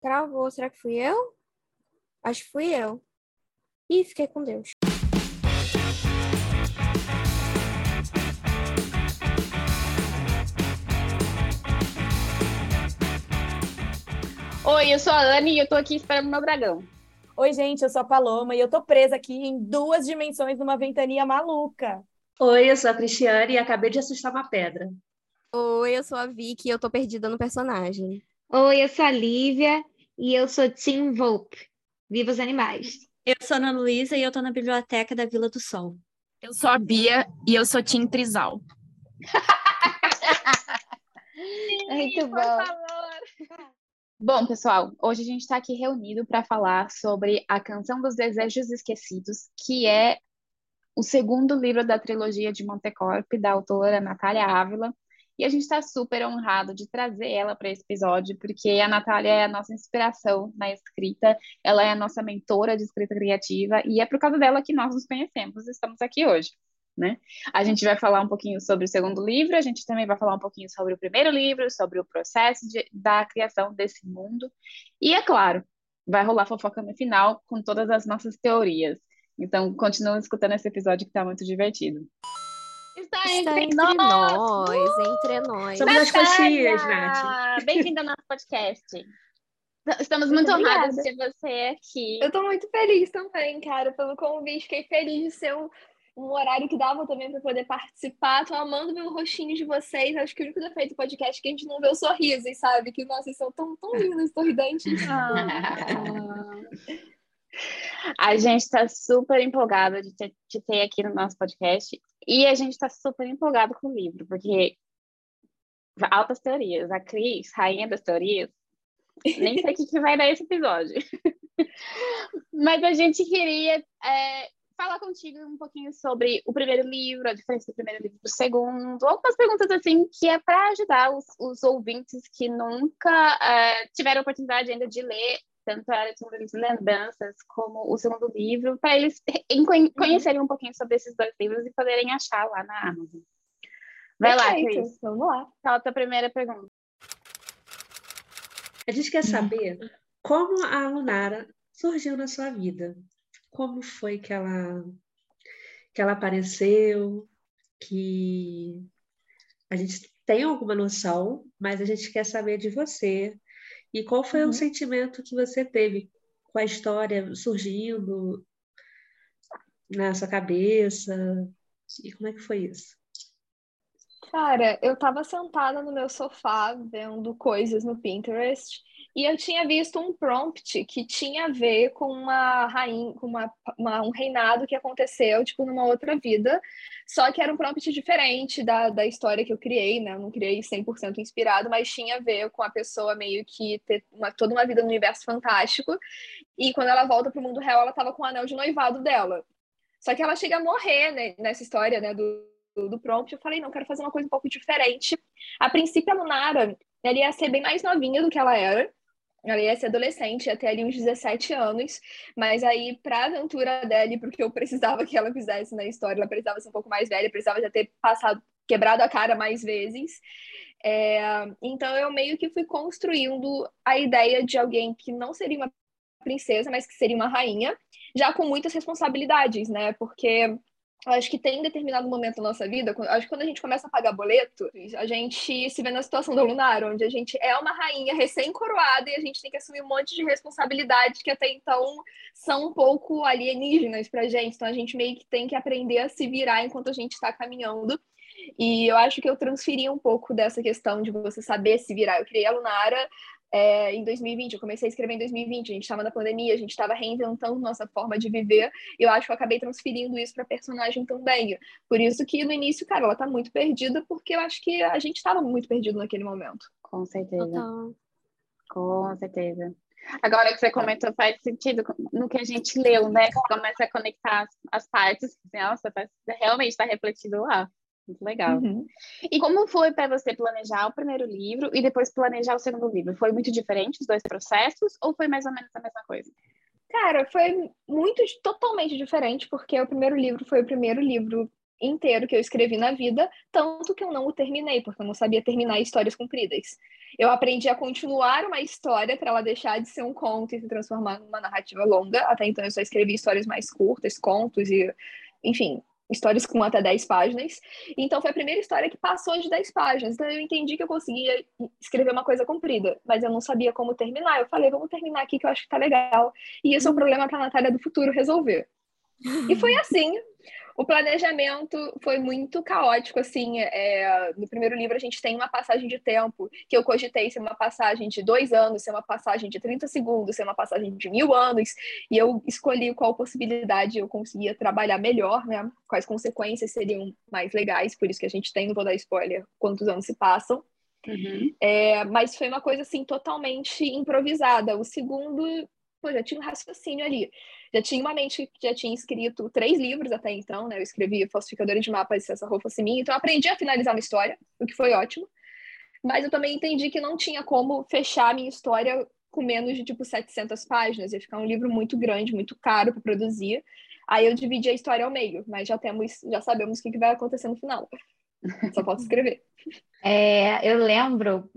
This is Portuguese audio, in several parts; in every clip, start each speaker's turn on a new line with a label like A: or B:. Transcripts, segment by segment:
A: Travou. Será que fui eu? Acho que fui eu. Ih, fiquei com Deus.
B: Oi, eu sou a Anne e eu tô aqui esperando meu dragão.
C: Oi, gente, eu sou a Paloma e eu tô presa aqui em duas dimensões numa ventania maluca.
D: Oi, eu sou a Cristiane e acabei de assustar uma pedra.
A: Oi, eu sou a Vicky e eu tô perdida no personagem.
E: Oi, eu sou a Lívia e eu sou Tim Volpe. Viva os animais.
F: Eu sou a Ana Luísa e eu tô na biblioteca da Vila do Sol.
G: Eu sou a Bia e eu sou Tim Trizal.
E: Muito
B: Por
E: bom.
B: favor. Bom, pessoal, hoje a gente está aqui reunido para falar sobre A Canção dos Desejos Esquecidos, que é o segundo livro da trilogia de Montecorp, da autora Natália Ávila. E a gente está super honrado de trazer ela para esse episódio, porque a Natália é a nossa inspiração na escrita, ela é a nossa mentora de escrita criativa, e é por causa dela que nós nos conhecemos estamos aqui hoje. Né? A gente vai falar um pouquinho sobre o segundo livro, a gente também vai falar um pouquinho sobre o primeiro livro, sobre o processo de, da criação desse mundo. E, é claro, vai rolar fofoca no final com todas as nossas teorias. Então, continuem escutando esse episódio que está muito divertido. Está
A: Está
B: entre
A: entre
B: nós!
A: nós, entre nós.
D: Somos as
B: Natália!
D: coxinhas, Nath.
B: Bem-vinda ao nosso podcast. Estamos muito,
H: Muito
B: honrados de ter você aqui.
H: Eu tô muito feliz também, cara, pelo convite. Fiquei feliz de ser um, um horário que dava também para poder participar. Tô amando ver o rostinho de vocês. Acho que o único defeito do podcast é que a gente não vê os sorrisos, sabe? Que, nossa, vocês são tão, tão lindos, sorridentes.
B: A gente está super empolgada de ter, de ter aqui no nosso podcast e a gente está super empolgado com o livro, porque altas teorias. A Cris, rainha das teorias, nem sei o que, que vai dar esse episódio. Mas a gente queria é, falar contigo um pouquinho sobre o primeiro livro, a diferença do primeiro livro do segundo, algumas perguntas assim que é para ajudar os, os ouvintes que nunca é, tiveram oportunidade ainda de ler tanto a Lembranças como o segundo livro, para eles conhe- conhecerem um pouquinho sobre esses dois livros e poderem achar lá na Amazon. Vai lá, Cris.
H: Vamos lá.
B: Qual a tua primeira pergunta?
D: A gente quer saber como a Lunara surgiu na sua vida. Como foi que ela, que ela apareceu, que a gente tem alguma noção, mas a gente quer saber de você. E qual foi
H: Uhum.
D: o sentimento que você teve com a história surgindo na sua cabeça? E como é que foi isso?
H: Cara, eu tava sentada no meu sofá vendo coisas no Pinterest e eu tinha visto um prompt que tinha a ver com uma rainha, com uma, uma- um reinado que aconteceu, tipo, numa outra vida, só que era um prompt diferente da, da história que eu criei, né? Eu não criei 100% inspirado, mas tinha a ver com a pessoa meio que ter uma- toda uma vida no universo fantástico e quando ela volta pro mundo real, ela tava com o anel de noivado dela. Só que ela chega a morrer, né, nessa história, né, do, do, prompt. Eu falei, não, quero fazer uma coisa um pouco diferente. A princípio, a Lunara, ela ia ser bem mais novinha do que ela era. Ela ia ser adolescente, ter ali uns 17 anos. Mas aí, pra aventura dela, porque eu precisava que ela fizesse na história, ela precisava ser um pouco mais velha, precisava já ter passado, quebrado a cara mais vezes. É, então, eu meio que fui construindo a ideia de alguém que não seria uma princesa, mas que seria uma rainha, já com muitas responsabilidades, né? Porque acho que tem determinado momento da nossa vida, acho que quando a gente começa a pagar boleto, a gente se vê na situação da Lunar, onde a gente é uma rainha recém-coroada e a gente tem que assumir um monte de responsabilidades que até então são um pouco alienígenas pra gente. Então a gente meio que tem que aprender a se virar enquanto a gente está caminhando. E eu acho que eu transferi um pouco dessa questão de você saber se virar. Eu criei a Lunara é, em 2020, eu comecei a escrever em 2020, a gente estava na pandemia, a gente estava reinventando nossa forma de viver, e eu acho que eu acabei transferindo isso para personagem também. Por isso que no início, cara, ela tá muito perdida, porque eu acho que a gente estava muito perdido naquele momento.
B: Com certeza.
A: Total.
B: Com certeza. Agora que você comentou, faz sentido no que a gente leu, né? Você começa a conectar as, as partes. Nossa, faz- realmente está refletido lá. Muito legal.
H: Uhum.
B: E como foi para você planejar o primeiro livro e depois planejar o segundo livro? Foi muito diferente os dois processos ou foi mais ou menos a mesma coisa?
H: Cara, foi muito, totalmente diferente, porque o primeiro livro foi o primeiro livro inteiro que eu escrevi na vida, tanto que eu não o terminei, porque eu não sabia terminar histórias compridas. Eu aprendi a continuar uma história para ela deixar de ser um conto e se transformar numa narrativa longa. Até então eu só escrevi histórias mais curtas, contos e, enfim, histórias com até 10 páginas. Então foi a primeira história que passou de 10 páginas. Então eu entendi que eu conseguia escrever uma coisa comprida, mas eu não sabia como terminar. Eu falei, vamos terminar aqui que eu acho que tá legal. E isso é um problema para a Natália do futuro resolver. E foi assim. O planejamento foi muito caótico, assim. É, no primeiro livro, a gente tem uma passagem de tempo que eu cogitei ser uma passagem de dois anos, ser uma passagem de 30 segundos, ser uma passagem de mil anos, e eu escolhi qual possibilidade eu conseguia trabalhar melhor, né? Quais consequências seriam mais legais, por isso que a gente tem, não vou dar spoiler, quantos anos se passam.
B: Uhum.
H: É, mas foi uma coisa assim totalmente improvisada. O segundo, pô, já tinha um raciocínio ali. Já tinha uma mente que já tinha escrito três livros até então, né? Eu escrevi Falsificadores de Mapas e essa roupa fosse minha, então aprendi a finalizar uma história, o que foi ótimo. Mas eu também entendi que não tinha como fechar a minha história com menos de tipo 700 páginas, ia ficar um livro muito grande, muito caro para produzir. Aí eu dividi a história ao meio, mas já temos, já sabemos o que vai acontecer no final. Só posso escrever.
E: É, eu lembro,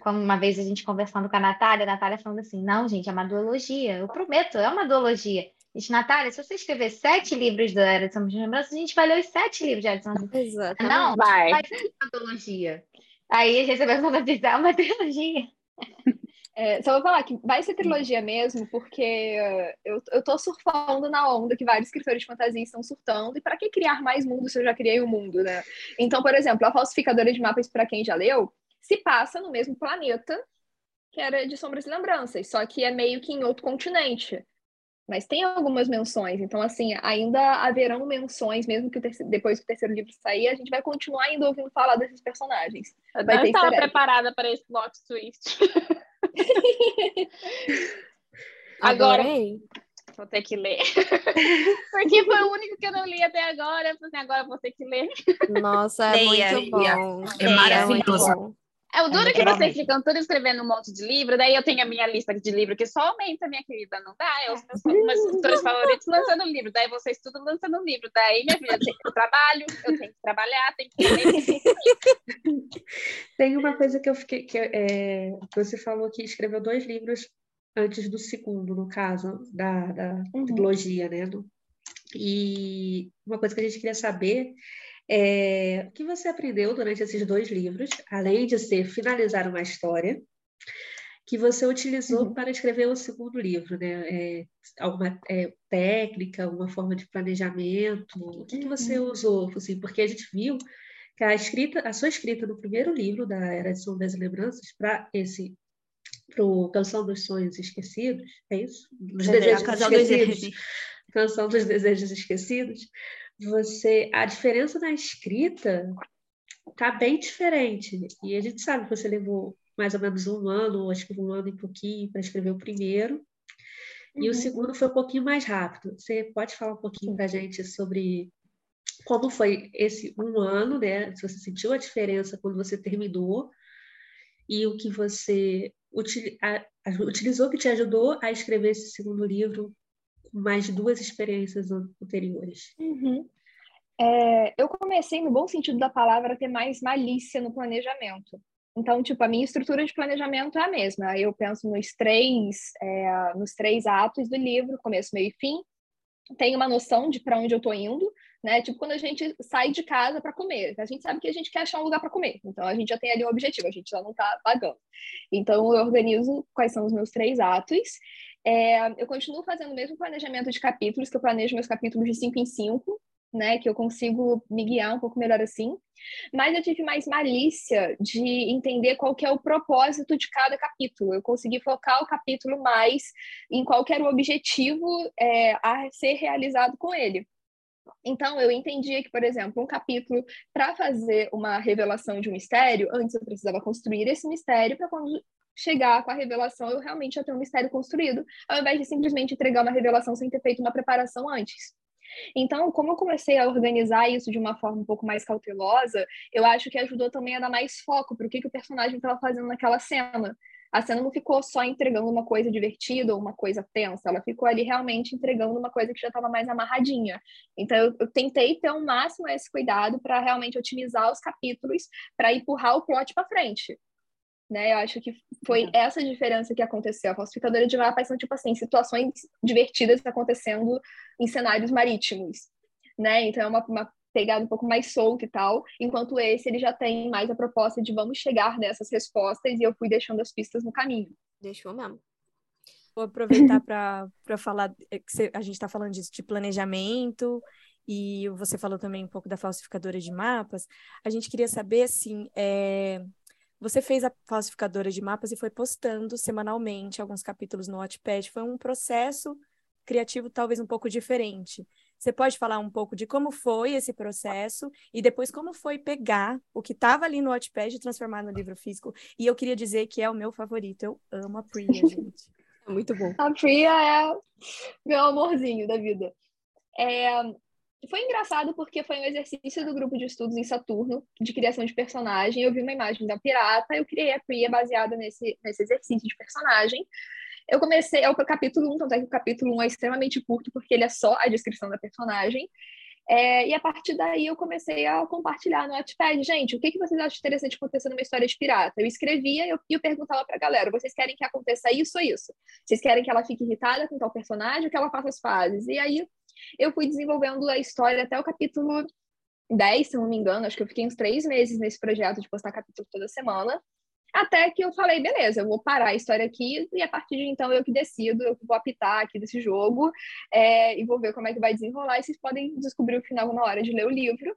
E: como uma vez a gente conversando com a Natália, a Natália falando assim: não, gente, é uma duologia, eu prometo, é uma duologia. Gente, Natália, se você escrever sete livros da Era de São Lembranças, a gente vai ler os sete livros da Era de São de
A: Exato.
E: Não,
B: Vai.
E: vai ser uma duologia. Aí recebemos uma é uma trilogia.
H: É, só vou falar que vai ser trilogia mesmo, porque eu, eu tô surfando na onda que vários escritores de fantasia estão surtando. E para que criar mais mundos se eu já criei o um mundo, né? Então, por exemplo, a falsificadora de mapas, para quem já leu, se passa no mesmo planeta que era de Sombras e Lembranças, só que é meio que em outro continente. Mas tem algumas menções, então, assim, ainda haverão menções, mesmo que terceiro, depois que o terceiro livro sair, a gente vai continuar ainda ouvindo falar desses personagens.
B: Eu
H: Vai
B: não estava preparada para esse plot twist. Agora-
A: Adorei.
B: Vou ter que ler. Porque foi o único que eu não li até agora. Eu falei assim, agora vou ter que ler.
A: Nossa, é
G: Leia,
A: muito
G: leia.
A: bom.
G: É
A: muito
G: maravilhoso.
B: É o duro que vocês ficam tudo escrevendo um monte de livro, daí eu tenho a minha lista de livro que só aumenta, minha querida, não dá? É os meus, escritores favoritos lançando livro, daí vocês tudo lançando livro, daí minha filha, eu trabalho, eu tenho que trabalhar, tenho que.
D: Tem uma coisa que eu fiquei, que, é, que você falou que escreveu dois livros antes do segundo, no caso, da, da
H: Uhum.
D: trilogia, né? Do- e uma coisa que a gente queria saber é o que você aprendeu durante esses dois livros, além de ser finalizar uma história, que você utilizou
H: Uhum.
D: para escrever o segundo livro, né? É, alguma é, técnica, alguma forma de planejamento, o que, que você usou, assim, porque a gente viu que a escrita, a sua escrita no primeiro livro da Era de Sombras e Lembranças para esse pro Canção dos Sonhos Esquecidos, é isso? Dos
E: É,
D: Desejos
F: casal dos
D: Esquecidos. Canção dos Desejos Esquecidos, você a diferença na escrita tá bem diferente. E a gente sabe que você levou mais ou menos um ano, acho que um ano e pouquinho, para escrever o primeiro. E o
H: Uhum.
D: segundo foi um pouquinho mais rápido. Você pode falar um pouquinho para a gente sobre como foi esse um ano, né? Se você sentiu a diferença quando você terminou e o que você utili- a- a- utilizou que te ajudou a escrever esse segundo livro mais duas experiências an- anteriores.
H: Uhum. É, eu comecei, no bom sentido da palavra, a ter mais malícia no planejamento. Então, tipo, a minha estrutura de planejamento é a mesma. Eu penso nos três, é, nos três atos do livro, começo, meio e fim. Tenho uma noção de para onde eu estou indo, né? Tipo, quando a gente sai de casa para comer, a gente sabe que a gente quer achar um lugar para comer. Então, a gente já tem ali um objetivo, a gente já não está pagando. Então, eu organizo quais são os meus três atos. É, eu continuo fazendo o mesmo planejamento de capítulos, que eu planejo meus capítulos de cinco em cinco, né? Que eu consigo me guiar um pouco melhor assim. Mas eu tive mais malícia de entender qual que é o propósito de cada capítulo. Eu consegui focar o capítulo mais em qual era o objetivo é, a ser realizado com ele. Então, eu entendia que, por exemplo, um capítulo, para fazer uma revelação de um mistério, antes eu precisava construir esse mistério para quando chegar com a revelação eu realmente já ter um mistério construído, ao invés de simplesmente entregar uma revelação sem ter feito uma preparação antes. Então, como eu comecei a organizar isso de uma forma um pouco mais cautelosa, eu acho que ajudou também a dar mais foco para o que, que o personagem estava fazendo naquela cena. A cena não ficou só entregando uma coisa divertida ou uma coisa tensa, ela ficou ali realmente entregando uma coisa que já estava mais amarradinha. Então, eu, eu, tentei ter um máximo esse cuidado para realmente otimizar os capítulos para empurrar o plot para frente. Né? Eu acho que foi uhum. essa diferença que aconteceu. A falsificadora de mapas são, tipo assim, situações divertidas acontecendo em cenários marítimos. Né? Então, é uma, uma pegada um pouco mais solta e tal, enquanto esse ele já tem mais a proposta de vamos chegar nessas respostas e eu fui deixando as pistas no caminho.
A: Deixou mesmo.
C: Vou aproveitar para falar é, que a gente está falando disso de planejamento e você falou também um pouco da falsificadora de mapas. A gente queria saber, assim, é... você fez a falsificadora de mapas e foi postando semanalmente alguns capítulos no Wattpad. Foi um processo criativo talvez um pouco diferente. Você pode falar um pouco de como foi esse processo e depois como foi pegar o que estava ali no Wattpad e transformar no livro físico. E eu queria dizer que é o meu favorito. Eu amo a Priya, gente.
A: É muito bom.
H: A Priya é meu amorzinho da vida. É... Foi engraçado porque foi um exercício do grupo de estudos em Saturno, de criação de personagem. Eu vi uma imagem da pirata, eu criei a Priya baseada nesse, nesse exercício de personagem. Eu comecei, é o capítulo 1, tanto é que o capítulo 1 é extremamente curto, porque ele é só a descrição da personagem. É, e a partir daí eu comecei a compartilhar no Wattpad, gente, o que, que vocês acham interessante acontecer numa história de pirata? Eu escrevia e eu, eu perguntava pra galera, vocês querem que aconteça isso ou isso? Vocês querem que ela fique irritada com tal personagem ou que ela faça as fases? E aí eu fui desenvolvendo a história até o capítulo 10, se não me engano, acho que eu fiquei uns três meses nesse projeto de postar capítulo toda semana. Até que eu falei, beleza, eu vou parar a história aqui e a partir de então eu que decido, eu vou apitar aqui desse jogo é, e vou ver como é que vai desenrolar. E vocês podem descobrir o final na hora de ler o livro.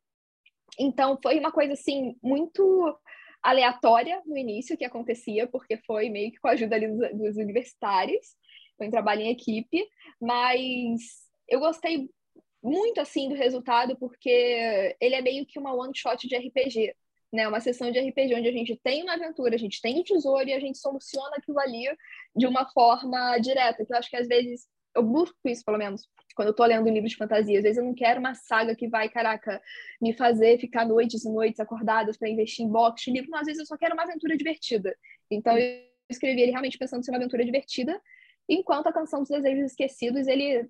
H: Então foi uma coisa assim muito aleatória no início que acontecia, porque foi meio que com a ajuda ali dos, dos universitários, foi um trabalho em equipe, mas eu gostei muito assim do resultado porque ele é meio que uma one shot de RPG né? Uma sessão de RPG onde a gente tem uma aventura, a gente tem um tesouro e a gente soluciona aquilo ali de uma forma direta, que eu acho que às vezes eu busco isso, pelo menos, quando eu tô lendo um livro de fantasia. Às vezes eu não quero uma saga que vai, caraca, me fazer ficar noites e noites acordadas para investir em box livro. Não, às vezes eu só quero uma aventura divertida. Então eu escrevi ele realmente pensando em ser uma aventura divertida, enquanto a Canção dos Desejos Esquecidos, ele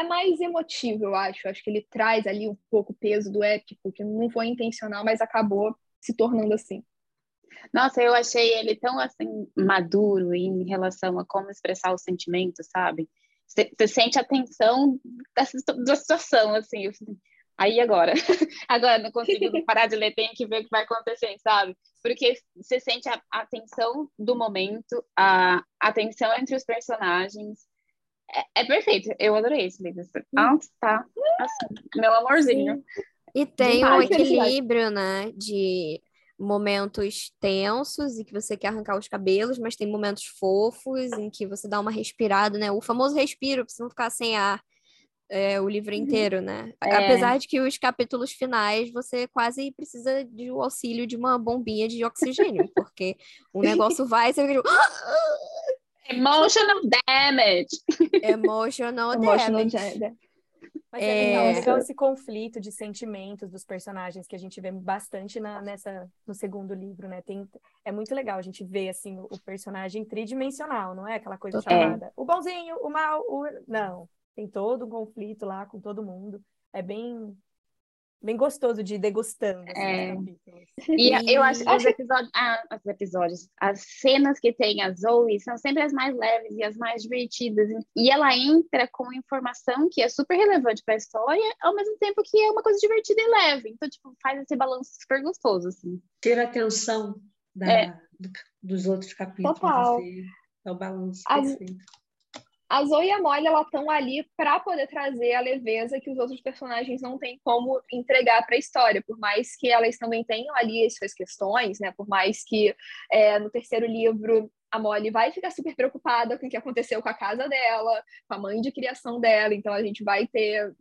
H: é mais emotivo, eu acho. Acho que ele traz ali um pouco o peso do épico, que não foi intencional, mas acabou se tornando assim.
B: Nossa, eu achei ele tão assim maduro em relação a como expressar os sentimentos, sabe? Você sente a tensão da situação, assim. Aí agora, agora não consigo parar de ler, tenho que ver o que vai acontecer, sabe? Porque você sente a, a tensão do momento, a, a tensão entre os personagens. É, é perfeito, eu adorei esse livro. Nossa, tá assim, meu amorzinho.
A: E tem um equilíbrio, né, de momentos tensos e que você quer arrancar os cabelos, mas tem momentos fofos em que você dá uma respirada, né? O famoso respiro, pra você não ficar sem ar é, o livro uhum. inteiro, né? É. Apesar de que os capítulos finais você quase precisa de o auxílio de uma bombinha de oxigênio, porque o negócio vai e você fica tipo...
B: Emotional damage.
A: Emotional, Emotional damage.
C: Mas é, é legal esse conflito de sentimentos dos personagens que a gente vê bastante na, nessa, no segundo livro, né? Tem, é muito legal a gente ver, assim, o, o personagem tridimensional, não é aquela coisa é. chamada o bonzinho, o mal, o... Não, tem todo um conflito lá com todo mundo. É bem, bem gostoso de ir degustando assim,
B: é. E, e, eu acho que os episódios, ah, os episódios, as cenas que tem a Zoe são sempre as mais leves e as mais divertidas. E ela entra com informação que é super relevante para a história, ao mesmo tempo que é uma coisa divertida e leve. Então, tipo, faz esse balanço super gostoso, assim.
D: Ter atenção da, é. do, dos outros capítulos. Total. Assim, é o balanço perfeito
H: a Zoe e a Molly estão ali para poder trazer a leveza que os outros personagens não têm como entregar para a história, por mais que elas também tenham ali as suas questões, né? Por mais que é, no terceiro livro a Molly vai ficar super preocupada com o que aconteceu com a casa dela, com a mãe de criação dela, então a gente vai ter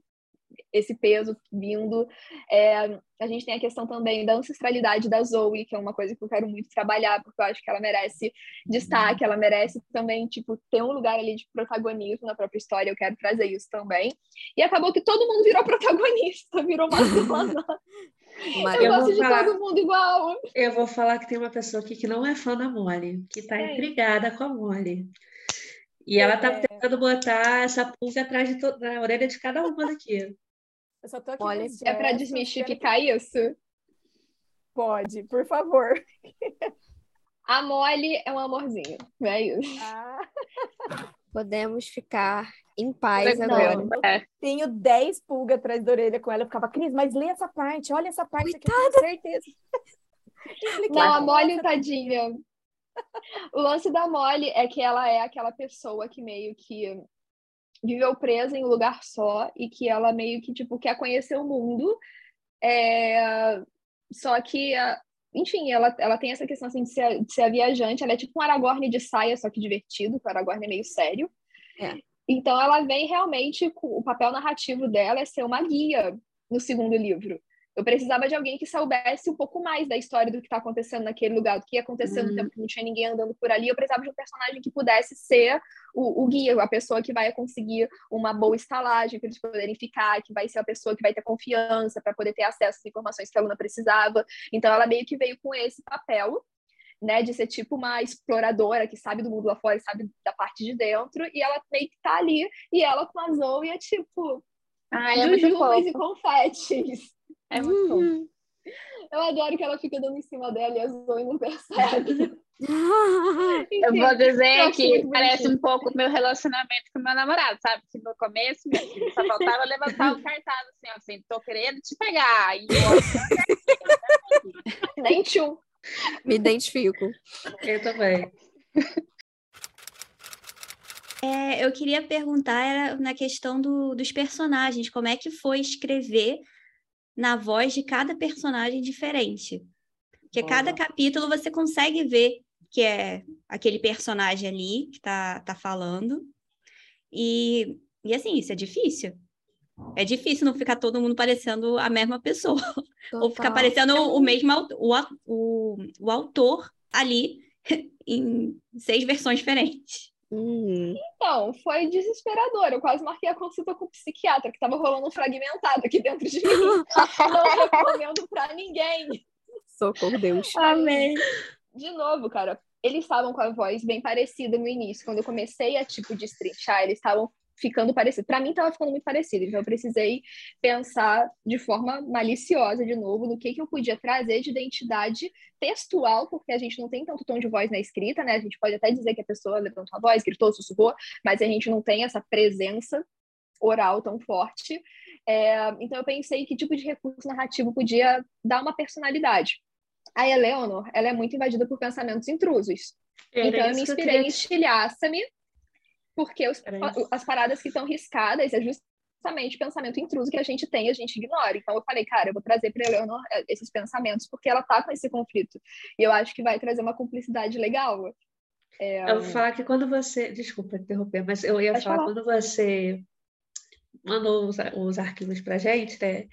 H: esse peso vindo. É, a gente tem a questão também da ancestralidade da Zoe, que é uma coisa que eu quero muito trabalhar, porque eu acho que ela merece destaque, ela merece também, tipo, ter um lugar ali de protagonismo na própria história, eu quero trazer isso também. E acabou que todo mundo virou protagonista, virou uma eu, eu gosto de falar, todo mundo igual.
D: Eu vou falar que tem uma pessoa aqui que não é fã da Molly, que tá é. intrigada com a Molly. E ela tá é. tentando botar essa pulga atrás de to... na orelha de cada uma daqui.
C: Eu só tô aqui
H: Olha, é para desmistificar isso?
C: Pode, por favor.
H: A Molly é um amorzinho, é isso? Ah.
A: Podemos ficar em paz não, agora.
C: É. Tenho 10 pulgas atrás da orelha com ela. Eu ficava, Cris, mas lê essa parte, olha essa parte aqui, eu tenho certeza.
H: Não, a Molly, tadinha. O lance da Molly é que ela é aquela pessoa que meio que viveu presa em um lugar só e que ela meio que, tipo, quer conhecer o mundo. É... Só que, enfim, ela, ela tem essa questão assim, de, ser, de ser a viajante. Ela é tipo um Aragorn de saia, só que divertido, o Aragorn é meio sério. É. Então, ela vem realmente, o papel narrativo dela é ser uma guia no segundo livro. Eu precisava de alguém que soubesse um pouco mais da história do que está acontecendo naquele lugar, do que ia acontecer uhum. no tempo que não tinha ninguém andando por ali. Eu precisava de um personagem que pudesse ser o, o guia, a pessoa que vai conseguir uma boa estalagem para eles poderem ficar, que vai ser a pessoa que vai ter confiança para poder ter acesso às informações que a aluna precisava. Então, ela meio que veio com esse papel. Né, de ser tipo uma exploradora que sabe do mundo lá fora, sabe da parte de dentro, e ela meio que tá ali, e ela com a Zoe é tipo,
B: Ai, é jujubas
H: e confetes.
B: É muito uhum. bom.
H: Eu adoro que ela fica dando em cima dela e a Zoe não percebe.
B: eu vou dizer que parece um pouco meu relacionamento com meu namorado, sabe? Que no começo, meu filho só faltava levantar o cartaz assim, assim, tô querendo te pegar. E
H: eu... Nem tchum.
A: Me identifico.
D: Eu também.
F: É, eu queria perguntar era na questão do, dos personagens, como é que foi escrever na voz de cada personagem diferente. Porque Boa. cada capítulo você consegue ver que é aquele personagem ali que tá, tá falando. E, e assim, isso é difícil. É difícil não ficar todo mundo parecendo a mesma pessoa. Total. Ou ficar parecendo o mesmo o, o, o autor ali em seis versões diferentes.
H: Uhum. Então, foi desesperador. Eu quase marquei a consulta com o psiquiatra, que estava rolando um fragmentado aqui dentro de mim. Não recomendo para ninguém.
A: Socorro, Deus.
H: Amém. De novo, cara, eles estavam com a voz bem parecida no início. Quando eu comecei a, tipo, destrinchar, eles estavam ficando parecido. Para mim, estava ficando muito parecido. Então, eu precisei pensar de forma maliciosa, de novo, no que, que eu podia trazer de identidade textual, porque a gente não tem tanto tom de voz na escrita, né? A gente pode até dizer que a pessoa levantou a voz, gritou, sussurrou, mas a gente não tem essa presença oral tão forte. É, então, eu pensei que tipo de recurso narrativo podia dar uma personalidade. A Eleanor, ela é muito invadida por pensamentos intrusos. Era então, eu me inspirei eu em Estilhaça-me, porque os, as paradas que estão riscadas é justamente pensamento intruso que a gente tem e a gente ignora. Então eu falei, cara, eu vou trazer para Eleanor é, esses pensamentos porque ela tá com esse conflito. E eu acho que vai trazer uma cumplicidade legal.
D: É... Eu vou falar que quando você. Desculpa interromper, mas eu ia falar, falar, quando você mandou os, os arquivos para gente, né?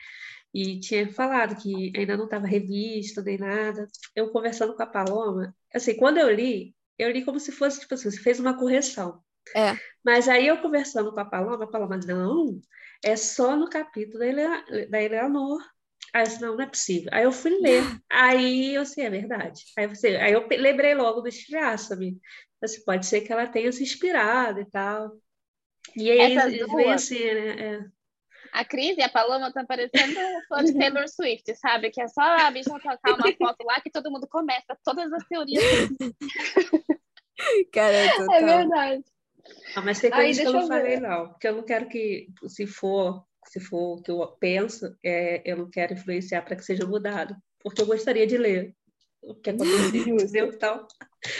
D: E tinha falado que ainda não estava revisto nem nada. Eu conversando com a Paloma, assim, quando eu li, eu li como se fosse, tipo assim, você fez uma correção.
A: É.
D: Mas aí eu conversando com a Paloma, a Paloma, não, é só no capítulo da, Ele, da Eleanor. Aí eu disse, não, não é possível. Aí eu fui ler. Aí eu sei, é verdade. Aí, você, aí eu lembrei logo do Estilhaça-me. Assim, pode ser que ela tenha se inspirado e tal. E aí vem assim, né? É.
B: A Cris e a Paloma estão parecendo fã de Taylor Swift, sabe? Que é só a bicha tocar uma foto lá que todo mundo começa todas as teorias.
A: Cara, é,
H: é verdade.
D: Não, mas tem coisas que eu não falei, não. Porque eu não quero que, se for, se for o que eu penso, é, eu não quero influenciar para que seja mudado. Porque eu gostaria de ler o que aconteceu. então,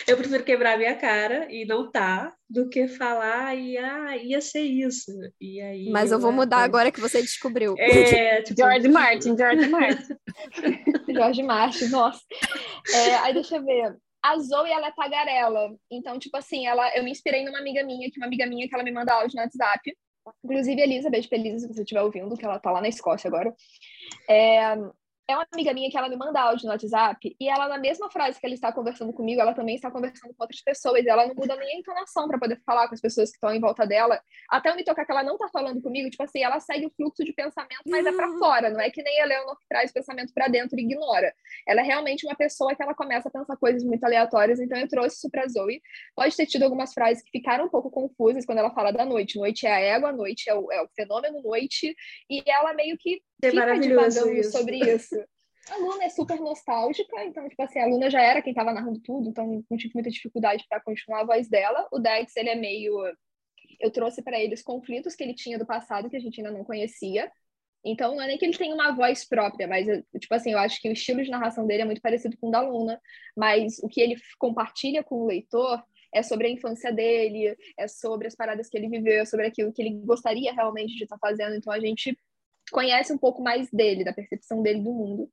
D: eu prefiro quebrar minha cara e não tá, do que falar e ah, ia ser isso. E aí,
A: Mas eu vou mudar agora que você descobriu.
B: É, tipo... George Martin, George Martin.
H: George Martin, nossa. É, aí deixa eu ver a Zoe, ela é tagarela. Então, tipo assim, ela, eu me inspirei numa amiga minha, que uma amiga minha que ela me manda áudio no WhatsApp. Inclusive, Elisa, beijo pra Elisa, se você estiver ouvindo, que ela tá lá na Escócia agora. É, é uma amiga minha que ela me manda áudio no WhatsApp e ela, na mesma frase que ela está conversando comigo, ela também está conversando com outras pessoas. E ela não muda nem a entonação para poder falar com as pessoas que estão em volta dela. Até eu me tocar que ela não está falando comigo, tipo assim, ela segue o fluxo de pensamento, mas é para fora. Não é que nem a Leonor que traz o pensamento para dentro e ignora. Ela é realmente uma pessoa que ela começa a pensar coisas muito aleatórias. Então eu trouxe isso para Zoe. Pode ter tido algumas frases que ficaram um pouco confusas quando ela fala da noite. Noite é a égua, noite é o, é o fenômeno noite. E ela meio que
D: É
H: fica
D: maravilhoso
H: divagando
D: isso.
H: sobre isso. A Luna é super nostálgica, então, tipo assim, a Luna já era quem tava narrando tudo, então não tive muita dificuldade para continuar a voz dela. O Dex, ele é meio. Eu trouxe para ele os conflitos que ele tinha do passado, que a gente ainda não conhecia. Então, não é nem que ele tenha uma voz própria, mas, tipo assim, eu acho que o estilo de narração dele é muito parecido com o da Luna, mas o que ele compartilha com o leitor é sobre a infância dele, é sobre as paradas que ele viveu, é sobre aquilo que ele gostaria realmente de estar fazendo. Então, a gente conhece um pouco mais dele, da percepção dele do mundo.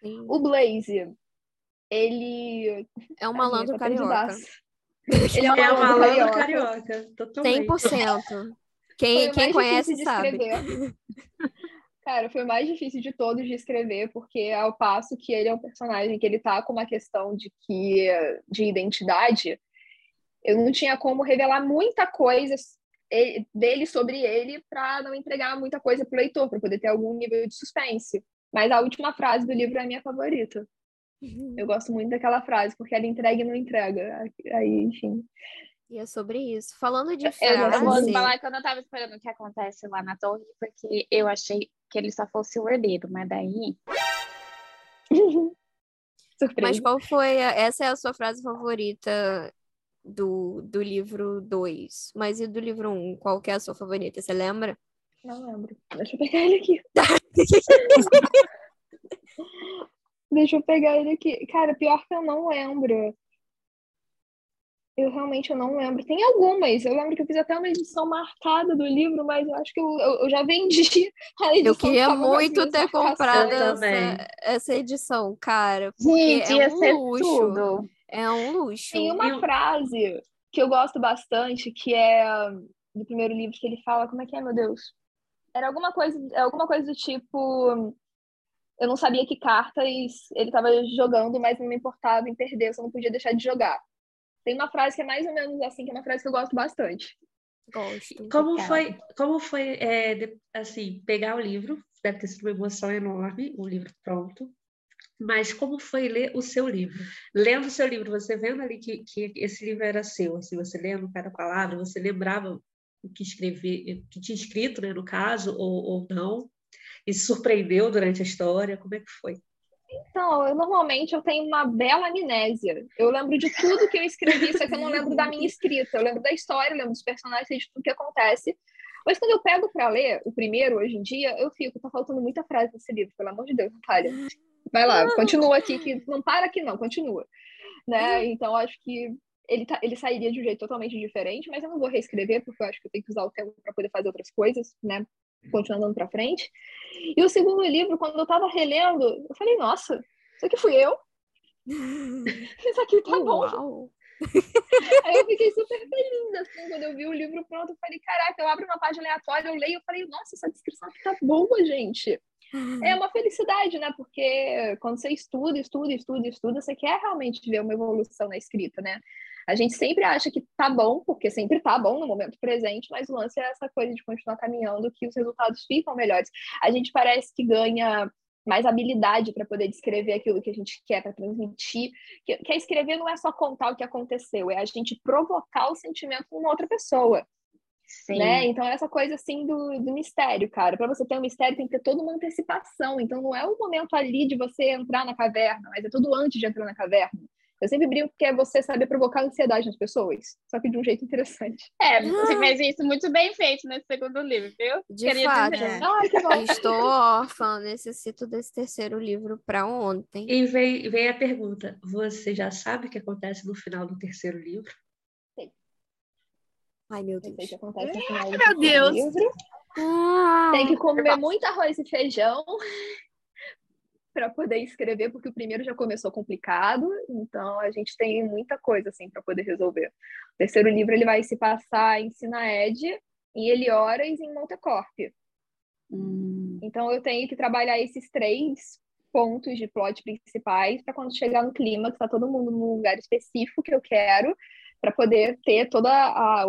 A: Sim.
H: O Blaze, ele.
A: É um malandro carioca.
H: Ele é um
D: É
H: malandro carioca.
D: carioca, totalmente.
A: 100%.
H: Foi
A: Quem, quem conhece sabe.
H: Cara, foi o mais difícil de todos de escrever, porque ao passo que ele é um personagem que ele tá com uma questão de que de identidade, eu não tinha como revelar muita coisa e- dele sobre ele para não entregar muita coisa pro leitor, para poder ter algum nível de suspense. Mas a última frase do livro é a minha favorita. Eu gosto muito daquela frase, porque ela entrega e não entrega. Aí, enfim.
A: E é sobre isso. Falando de
H: Eu-
B: Eu vou
A: frase,
B: falar que eu não tava esperando o que acontece lá na torre, porque eu achei que ele só fosse o herdeiro, mas daí.
H: Surpresa.
A: mas qual foi a- essa é a sua frase favorita do, do livro 2? Mas e do livro 1? Um? Qual que é a sua favorita? Você lembra?
H: Não lembro. Deixa eu pegar ele aqui. Deixa eu pegar ele aqui. Cara, pior que eu não lembro. Eu realmente eu não lembro. Tem algumas. Eu lembro que eu fiz até uma edição marcada do livro, mas eu acho que eu, eu, eu já vendi a edição.
A: Eu
H: que
A: queria muito ter comprado essa, essa edição, cara. Porque
B: Gente,
A: é
B: ia
A: um
B: ser
A: luxo.
B: tudo.
A: É um luxo.
H: Tem uma
D: Eu-
H: frase que eu gosto bastante, que é do primeiro livro que ele fala, como é que é, meu Deus? Era alguma coisa, é alguma coisa do tipo, eu não sabia que cartas ele estava jogando, mas não me importava em perder, eu só não podia deixar de jogar. Tem uma frase que é mais ou menos assim, que é uma frase que eu gosto bastante.
A: Gosto.
D: Como foi, como foi é, assim, pegar o livro? Deve ter sido uma emoção enorme, o livro pronto. Mas como foi ler o seu livro? Lendo o seu livro, você vendo ali que, que esse livro era seu, assim, você lendo cada palavra, você lembrava o que escrever, o que tinha escrito, né, no caso, ou, ou não? E surpreendeu durante a história? Como é que foi?
H: Então, eu normalmente eu tenho uma bela amnésia. Eu lembro de tudo que eu escrevi, só que eu não lembro da minha escrita. Eu lembro da história, eu lembro dos personagens, de tudo que acontece. Mas quando eu pego para ler o primeiro, hoje em dia, eu fico, tá faltando muita frase nesse livro, pelo amor de Deus, Natália. Vai lá, continua aqui, que não para aqui não, continua. Né? Então, acho que ele, tá, ele sairia de um jeito totalmente diferente, mas eu não vou reescrever, porque eu acho que eu tenho que usar o tempo para poder fazer outras coisas, né? Continuar andando para frente. E o segundo livro, quando eu tava relendo, eu falei, nossa, isso aqui fui eu? Isso aqui tá bom.
A: Uau.
H: Aí eu fiquei super feliz, assim, quando eu vi o livro pronto, eu falei, caraca, eu abro uma página aleatória, eu leio, eu falei, nossa, essa descrição aqui tá boa, gente. É uma felicidade, né? Porque quando você estuda, estuda, estuda, estuda, você quer realmente ver uma evolução na escrita, né? A gente sempre acha que tá bom, porque sempre tá bom no momento presente, mas o lance é essa coisa de continuar caminhando, que os resultados ficam melhores. A gente parece que ganha mais habilidade para poder descrever aquilo que a gente quer para transmitir. Que, que escrever não é só contar o que aconteceu, é a gente provocar o sentimento numa outra pessoa.
B: Sim.
H: Né? Então, essa coisa assim do, do mistério, cara. Para você ter um mistério, tem que ter toda uma antecipação. Então, não é o momento ali de você entrar na caverna, mas é tudo antes de entrar na caverna. Eu sempre brinco que é você saber provocar ansiedade nas pessoas, só que de um jeito interessante.
B: É, você fez isso muito bem feito nesse segundo livro, viu?
A: De
B: Queria
A: fato.
B: dizer.
H: Que bom.
A: Estou órfã, necessito desse terceiro livro para ontem.
D: E vem, vem a pergunta: você já sabe o que acontece no final do terceiro livro?
A: Ai, meu Deus.
H: que acontece no final do
G: Meu Deus.
H: livro.
A: Ah,
H: Tem que comer muito arroz e feijão para poder escrever, porque o primeiro já começou complicado, então a gente tem muita coisa assim para poder resolver. O terceiro livro ele vai se passar em Sinaed, em Elioras e em Montecorp.
B: Hum.
H: Então eu tenho que trabalhar esses três pontos de plot principais para quando chegar no clima, que tá todo mundo num lugar específico que eu quero, para poder ter toda a,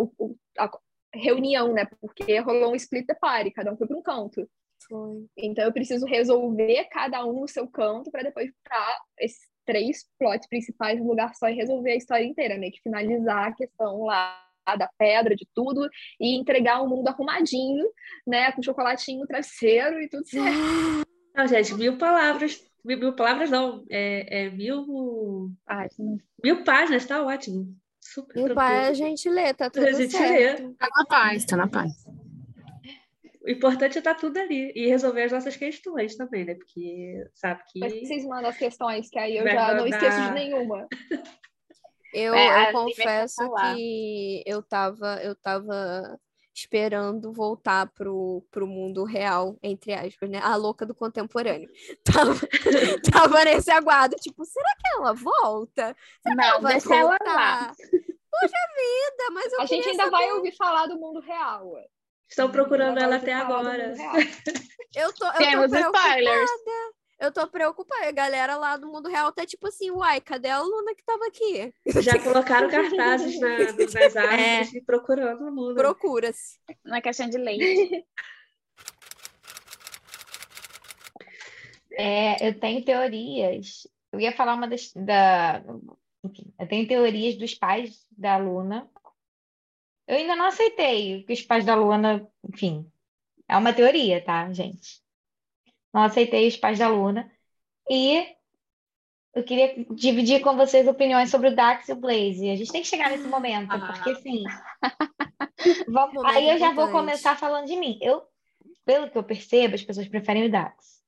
H: a, reunião, né? Porque rolou um split the party, cada um foi para um canto.
A: Foi.
H: Então eu preciso resolver cada um no seu canto para depois botar esses três plots principais no lugar só e resolver a história inteira, meio que finalizar a questão lá da pedra, de tudo, e entregar um mundo arrumadinho, né? Com chocolatinho, travesseiro e tudo certo.
D: Não, gente, mil palavras. Mil, mil palavras não, é, é mil.
B: Páginas.
D: Mil páginas, tá ótimo. Super
A: E o pai a gente lê, tá tudo
D: A gente
A: certo.
G: Tá na paz, tá na paz.
D: O importante é estar tudo ali e resolver as nossas questões também, né? Porque sabe que.
H: Mas vocês mandam as questões, que aí eu
D: Vai
H: já não
D: mandar.
H: esqueço de nenhuma.
A: Eu,
B: É,
A: eu confesso que eu tava, eu tava esperando voltar pro, pro mundo real, entre aspas, né? A louca do contemporâneo. Tava, tava nesse aguardo, tipo, será que ela volta? Será que ela
B: Não,
A: vai
B: deixa ela lá.
A: voltar? Poxa vida, mas eu
H: A gente ainda vai
A: saber.
H: ouvir falar do mundo real. ué.
D: Estão procurando
H: Ainda vai
D: ela até agora.
A: Eu tô, eu tô
B: Temos
A: preocupada.
B: spoilers.
A: Eu tô preocupada. A galera lá do mundo real tá tipo assim, uai, cadê a Luna que tava aqui?
D: Já colocaram cartazes na- nas
A: É.
D: árvores e procurando a Luna.
A: Procura-se.
B: Na caixinha de leite.
E: É, eu tenho teorias. Eu ia falar uma das. Da, enfim, eu tenho teorias dos pais da Luna. Eu ainda não aceitei que os pais da Luna. Enfim, é uma teoria, tá, gente? Não aceitei os pais da Luna. E eu queria dividir com vocês opiniões sobre o Dax e o Blaze. A gente tem que chegar nesse momento,
B: Ah.
E: porque assim. vamos-
A: Momento
E: aí eu já vou começar falando de mim. Eu, pelo que eu percebo, as pessoas preferem o Dax.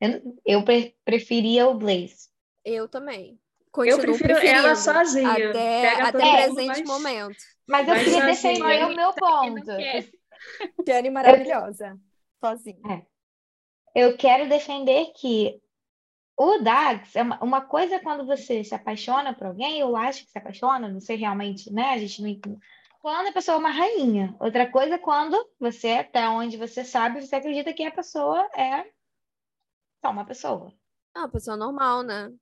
E: Eu, eu pre- preferia o Blaze.
A: Eu também.
D: Eu
A: Continuo
D: prefiro ela sozinha.
A: Até, até o presente
D: mas-
A: momento.
E: Mas eu queria
D: sozinha.
E: defender o meu
B: Quem
E: ponto.
C: Tiane maravilhosa. Sozinha.
E: Eu quero defender que o Dax é uma, uma coisa é quando você se apaixona por alguém, eu acho que se apaixona, não sei realmente, né? A gente não. Quando a pessoa é uma rainha. Outra coisa é quando você, até onde você sabe, você acredita que a pessoa é só uma pessoa.
A: Ah, uma pessoa normal, né?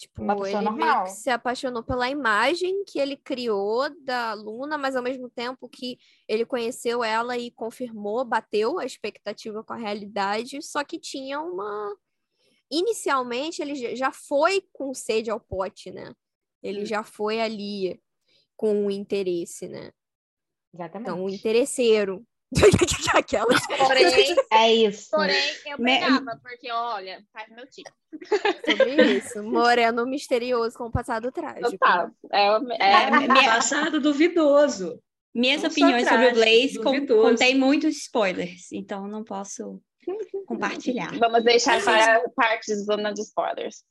A: Tipo,
E: Uma pessoa
A: ele
E: normal.
A: se apaixonou pela imagem que ele criou da Luna, mas ao mesmo tempo que ele conheceu ela e confirmou, bateu a expectativa com a realidade, só que tinha uma. Inicialmente, ele já- já foi com sede ao pote, né? Ele
D: Hum.
A: já foi ali com o interesse, né?
E: Exatamente.
A: Então, o interesseiro. Aquelas.
B: Porém,
E: É isso.
B: porém, eu
F: Me-
B: pegava, porque olha, faz meu tipo.
A: Sobre isso. Moreno misterioso com o passado trágico.
B: Total. É, o-
F: É,
B: é,
F: minha-
D: Passado duvidoso.
F: minhas
D: Não
F: opiniões sobre o Blaze
D: duvidoso.
F: contém muitos spoilers, então não posso compartilhar.
B: vamos deixar para a parte de zona de spoilers.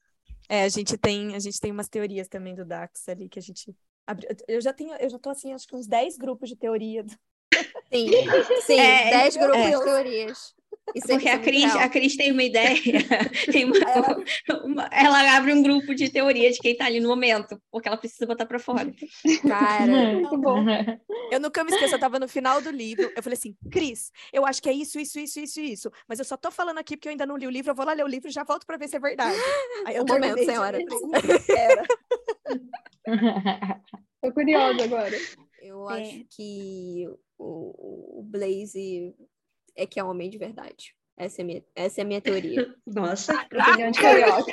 C: É, a gente tem, a gente tem umas teorias também do Dax ali que a gente abriu. Eu já tenho, eu já tô assim, acho que uns 10 grupos de teoria.
A: Sim, sim,
F: É,
A: 10 grupos
F: é.
A: de teorias. Isso é-
F: Porque
A: é
F: a Cris, a Cris tem uma ideia, tem uma, uma- ela abre um grupo de teoria de quem tá ali no momento, porque ela precisa botar pra fora.
A: Cara,
H: Muito bom.
C: Eu nunca me esqueço, eu tava no final do livro, eu falei assim, Cris, eu acho que é isso, isso, isso, isso, isso, mas eu só tô falando aqui porque eu ainda não li o livro, eu vou lá ler o livro e já volto pra ver se é verdade. Aí eu
A: Um momento, senhora.
C: Era.
H: Tô curiosa agora.
A: Eu
F: É.
A: acho que o, o Blaze é que é um homem de verdade. Essa é a minha, essa é minha teoria.
D: Nossa,
H: Opinião de carioca.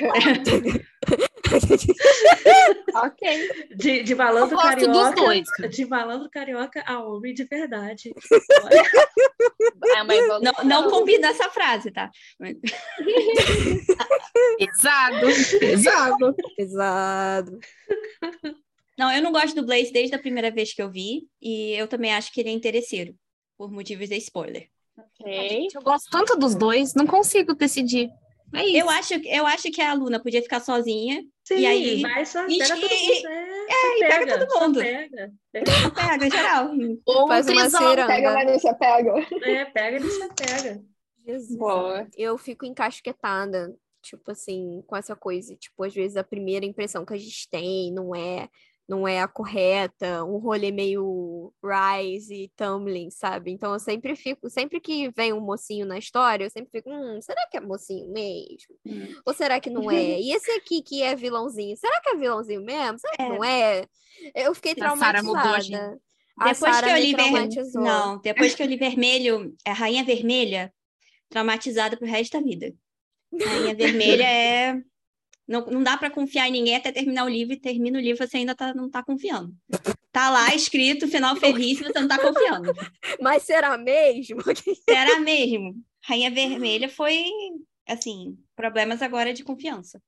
H: ok.
D: de, de malandro
G: Eu gosto dos
D: carioca.
G: dois.
D: De malandro carioca a homem de verdade.
B: É.
F: Não, não combina essa frase, tá?
G: Pesado, pesado.
A: Pesado.
F: Não, eu não gosto do Blaze desde a primeira vez que eu vi, e eu também acho que ele é interesseiro, por motivos de spoiler.
B: Ok.
G: Eu gosto tanto dos dois, não consigo decidir. É isso.
F: Eu acho, eu acho que a Luna podia ficar sozinha,
D: Sim,
F: E aí-
D: vai só,
F: e-
D: pega todo mundo. É,
F: e
D: só
F: pega todo mundo.
D: Pega,
F: pega geral.
G: Ou um
A: Faz uma ciranda.
H: Pega, mas não se apega.
D: é, pega e você pega.
A: Jesus.
B: Boa.
A: Eu fico encasquetada, tipo assim, com essa coisa. Tipo, às vezes a primeira impressão que a gente tem não é não é a correta, um rolê meio Rise e Tumbling, sabe? Então eu sempre fico, sempre que vem um mocinho na história, eu sempre fico, hum, será que é mocinho mesmo? Hum. Ou será que não é? E esse aqui que é vilãozinho, será que é vilãozinho mesmo? Será que é. não é? Eu fiquei traumatizada.
F: A depois que eu li ver... Não, depois que eu li Vermelho, a Rainha Vermelha, traumatizada pro resto da vida. A Rainha Vermelha é não, não dá para confiar em ninguém até terminar o livro e termina o livro você ainda tá, não está confiando. Tá lá escrito final feliz você não está confiando.
A: Mas será mesmo?
F: será mesmo. Rainha Vermelha foi, assim, problemas agora de confiança.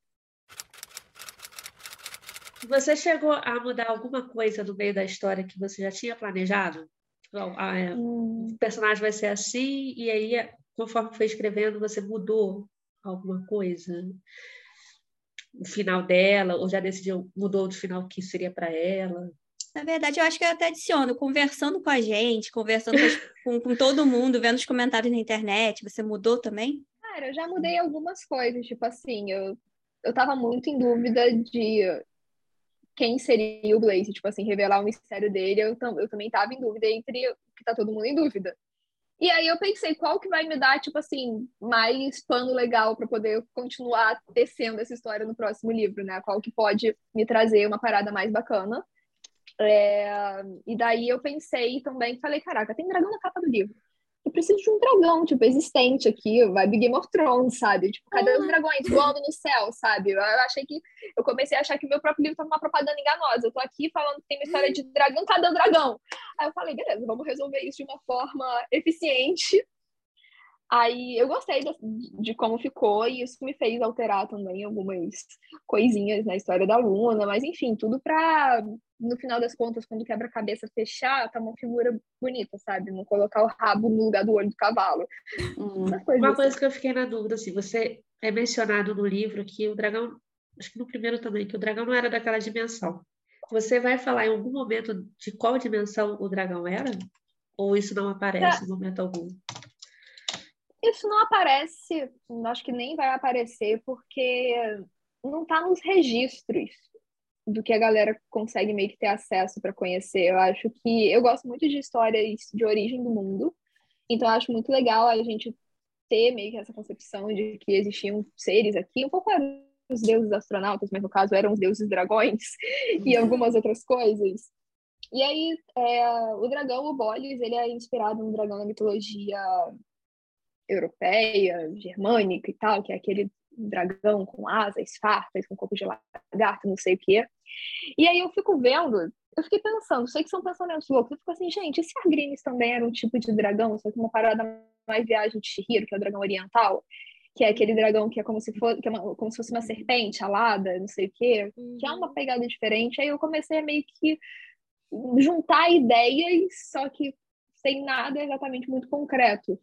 D: Você chegou a mudar alguma coisa no meio da história que você já tinha planejado? É, hum. O personagem vai ser assim, e aí, conforme foi escrevendo, você mudou alguma coisa? O final dela, ou já decidiu, mudou do final que seria para ela?
F: Na verdade, eu acho que eu até adiciono, conversando com a gente, conversando com, com, todo mundo, vendo os comentários na internet, você mudou também?
H: Cara, eu já mudei algumas coisas, tipo assim, eu, eu tava muito em dúvida de quem seria o Blaze, tipo assim, revelar o mistério dele, eu, eu também tava em dúvida entre que tá todo mundo em dúvida. E aí eu pensei, qual que vai me dar, tipo assim, mais pano legal para poder continuar tecendo essa história no próximo livro, né? Qual que pode me trazer uma parada mais bacana. É... E daí eu pensei também, falei, caraca, tem dragão na capa do livro eu preciso de um dragão, tipo, existente aqui, vai Game of Thrones, sabe? Tipo, cadê os dragões voando no céu, sabe? Eu achei que, eu comecei a achar que meu próprio livro estava uma propaganda enganosa. Eu tô aqui falando que tem uma história de dragão, cadê o dragão? Aí eu falei, beleza, vamos resolver isso de uma forma eficiente. Aí eu gostei de, de, como ficou e isso me fez alterar também algumas coisinhas na história da Luna, mas enfim, tudo para no final das contas, quando o quebra-cabeça fechar, tá uma figura bonita, sabe? Não colocar o rabo no lugar do olho do cavalo.
D: Hum. Uma coisa assim. que eu fiquei na dúvida, assim, você é mencionado no livro que o dragão, acho que no primeiro também, que o dragão não era daquela dimensão. Você vai falar em algum momento de qual dimensão o dragão era? Ou isso não aparece é. em momento algum?
H: Isso não aparece, acho que nem vai aparecer, porque não está nos registros do que a galera consegue meio que ter acesso para conhecer. Eu acho que eu gosto muito de histórias de origem do mundo, então eu acho muito legal a gente ter meio que essa concepção de que existiam seres aqui, um pouco eram os deuses astronautas, mas no caso eram os deuses dragões e uhum. algumas outras coisas. E aí, é, o dragão, o Bolis, ele é inspirado no dragão da mitologia europeia, germânica e tal, que é aquele dragão com asas fartas, com corpo de lagarto, não sei o quê. E aí eu fico vendo, eu fiquei pensando, sei que são pensamentos loucos, eu fico assim, gente, esse Argrinis também era um tipo de dragão, só que uma parada mais viagem de Shihiro, que é o dragão oriental, que é aquele dragão que é como se, for, que é uma, como se fosse uma serpente alada, não sei o quê, que é uma uhum. pegada diferente. Aí eu comecei a meio que juntar ideias, só que sem nada exatamente muito concreto.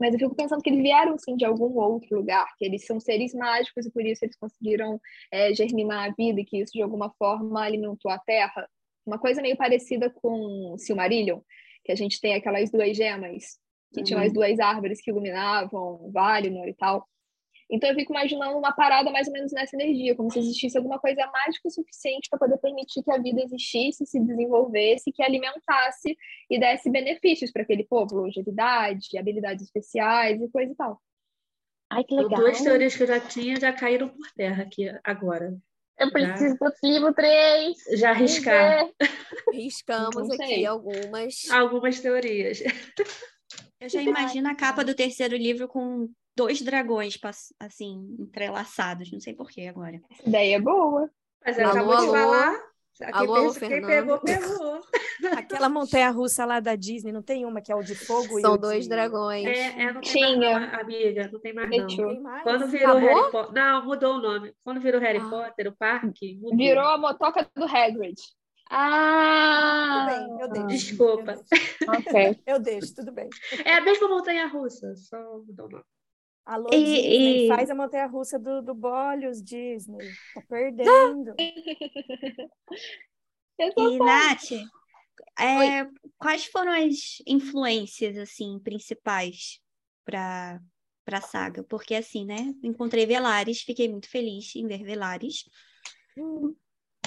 H: Mas eu fico pensando que eles vieram, sim, de algum outro lugar, que eles são seres mágicos e por isso eles conseguiram é, germinar a vida e que isso, de alguma forma, alimentou a Terra. Uma coisa meio parecida com Silmarillion, que a gente tem aquelas duas gemas, que uhum. tinham as duas árvores que iluminavam Valinor e tal. Então eu fico imaginando uma parada mais ou menos nessa energia, como se existisse alguma coisa mágica o suficiente para poder permitir que a vida existisse, se desenvolvesse, que alimentasse e desse benefícios para aquele povo, longevidade, habilidades especiais e coisa e tal.
D: Ai, que legal. Então, duas teorias que eu já tinha já caíram por terra aqui agora.
H: Eu preciso já... do livro 3.
D: Já arriscar.
A: Riscamos aqui algumas.
D: Algumas teorias.
F: Eu já imagino a capa do terceiro livro com dois dragões, assim, entrelaçados. Não sei porquê agora.
H: Essa ideia é boa.
D: Mas ela acabou de falar. Alô, alô, quem pegou, pegou.
C: Aquela montanha-russa lá da Disney, não tem uma que é o de fogo?
A: São
C: e
A: dois
C: de...
A: dragões.
D: É, é, não tem Tinha. Mais, amiga, não tem mais não. Tem mais? Quando virou Acabou? Harry Potter... Não, mudou o nome. Quando virou Harry ah. Potter, o parque, mudou.
H: Virou a motoca do Hagrid.
C: Ah! Tudo bem, eu deixo.
D: Desculpa.
C: Eu deixo. ok. Eu deixo, tudo bem.
D: É a mesma montanha-russa, só mudou o nome.
C: Alô, e, Disney, e... faz a montanha-russa do, do Bolios, Disney. Tá perdendo.
F: e, Nath, é, quais foram as influências, assim, principais para a saga? Porque, assim, né, encontrei Velares, fiquei muito feliz em ver Velares. Hum.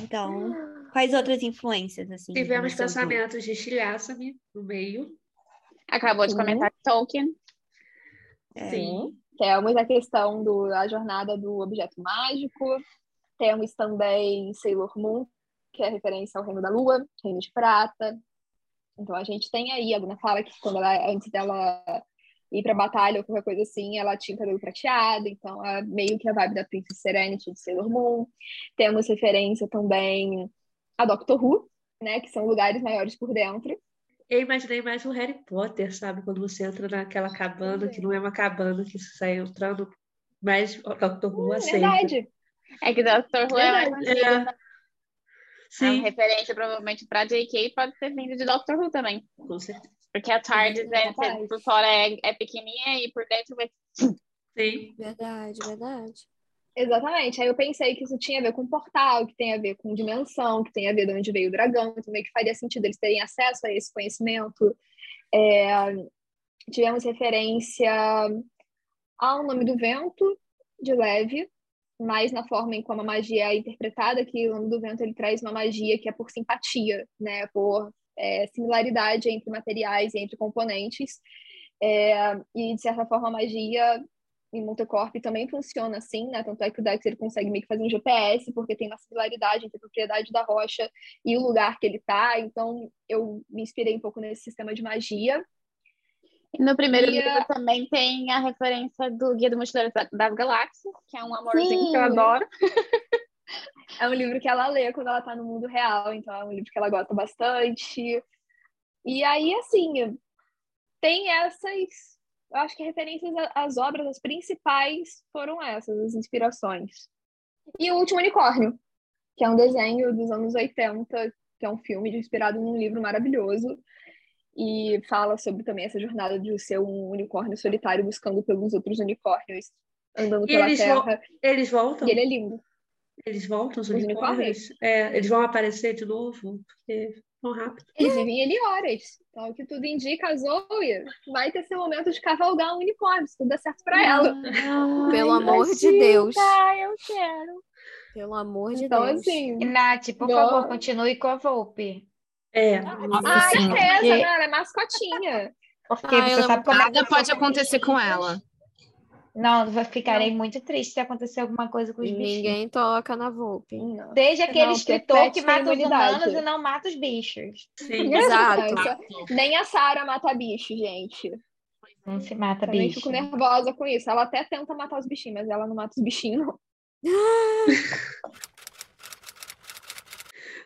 F: Então, quais outras influências, assim?
D: Tivemos pensamentos de Shiliasami no meio.
B: Acabou de comentar Tolkien.
F: É,
D: Sim.
H: Temos a questão da jornada do objeto mágico. Temos também Sailor Moon, que é referência ao Reino da Lua, Reino de Prata. Então a gente tem aí, a fala que quando ela, antes dela ir pra batalha ou qualquer coisa assim, ela tinha cabelo prateado, então é meio que a vibe da Princess Serenity de Sailor Moon. Temos referência também a Doctor Who, né, que são lugares maiores por dentro.
D: Eu imaginei mais um Harry Potter, sabe? Quando você entra naquela cabana, que não é uma cabana que você sai entrando, mas o Dr. Who aceita.
H: Verdade.
B: É que Doctor Who é mais antigo.
D: É.
B: né? A
D: Sim,
B: referência provavelmente pra J.K. pode ter vindo de Doctor Who também.
D: com certeza.
B: Porque a TARDIS é, por fora é, é pequenininha e por dentro é...
D: Sim.
A: Verdade, verdade.
H: Exatamente. Aí eu pensei que isso tinha a ver com portal, que tem a ver com dimensão, que tem a ver de onde veio o dragão, meio que faria sentido eles terem acesso a esse conhecimento. É, tivemos referência ao nome do vento, de leve, mas na forma em como a magia é interpretada, que o nome do vento ele traz uma magia que é por simpatia, né? Por é, similaridade entre materiais e entre componentes. É, e, de certa forma, a magia em Montecorp também funciona assim, né? Tanto é que o Dex ele consegue meio que fazer um GPS, porque tem uma similaridade entre a propriedade da rocha e o lugar que ele tá. Então, eu me inspirei um pouco nesse sistema de magia.
B: E no primeiro
H: E
B: livro também tem a referência do Guia do Mochileiro da- das Galáxias, que é um amorzinho
H: Sim.
B: que eu adoro.
H: É um livro que ela lê quando ela tá no mundo real, então é um livro que ela gosta bastante. E aí, assim, tem essas. Eu acho que referências às obras, as principais foram essas, as inspirações. E o Último Unicórnio, que é um desenho dos anos 80, que é um filme inspirado num livro maravilhoso. E fala sobre também essa jornada de ser um unicórnio solitário buscando pelos outros unicórnios, andando
D: E
H: pela
D: eles
H: Terra.
D: Eles voltam?
H: E ele é lindo.
D: Eles voltam, os
H: Os
D: unicórnios? É, eeles vão aparecer de novo? Porque tão rápido.
H: Eles vivem em Helioras. Então, o que tudo indica, a Zoe vai ter seu momento de cavalgar um unicórnio, se tudo der certo pra ela.
A: Pelo amor de Deus.
B: Ah, eu quero.
A: Pelo amor de
H: Então,
A: Deus.
H: assim.
E: Nath, por
H: Não.
E: favor, continue com a Volpe.
D: É.
H: Ah, é essa,
E: Porque-
H: né? Ela é mascotinha.
E: Porque
A: Ah,
E: você
A: ela-
E: sabe como é
G: Nada pode acontecer com ela.
E: Não, eu ficarei muito triste se acontecer alguma coisa com os bichinhos.
A: Ninguém toca na Volpe.
H: Não.
E: Seja aquele
H: Não, porque
E: escritor que mata os humanos e não mata os bichos.
D: Sim.
A: Exato.
H: Não, Nem a Sarah mata bicho, gente.
E: Não se mata
H: Também
E: bicho.
H: fico nervosa com isso. Ela até tenta matar os bichinhos, mas ela não mata os bichinhos, não.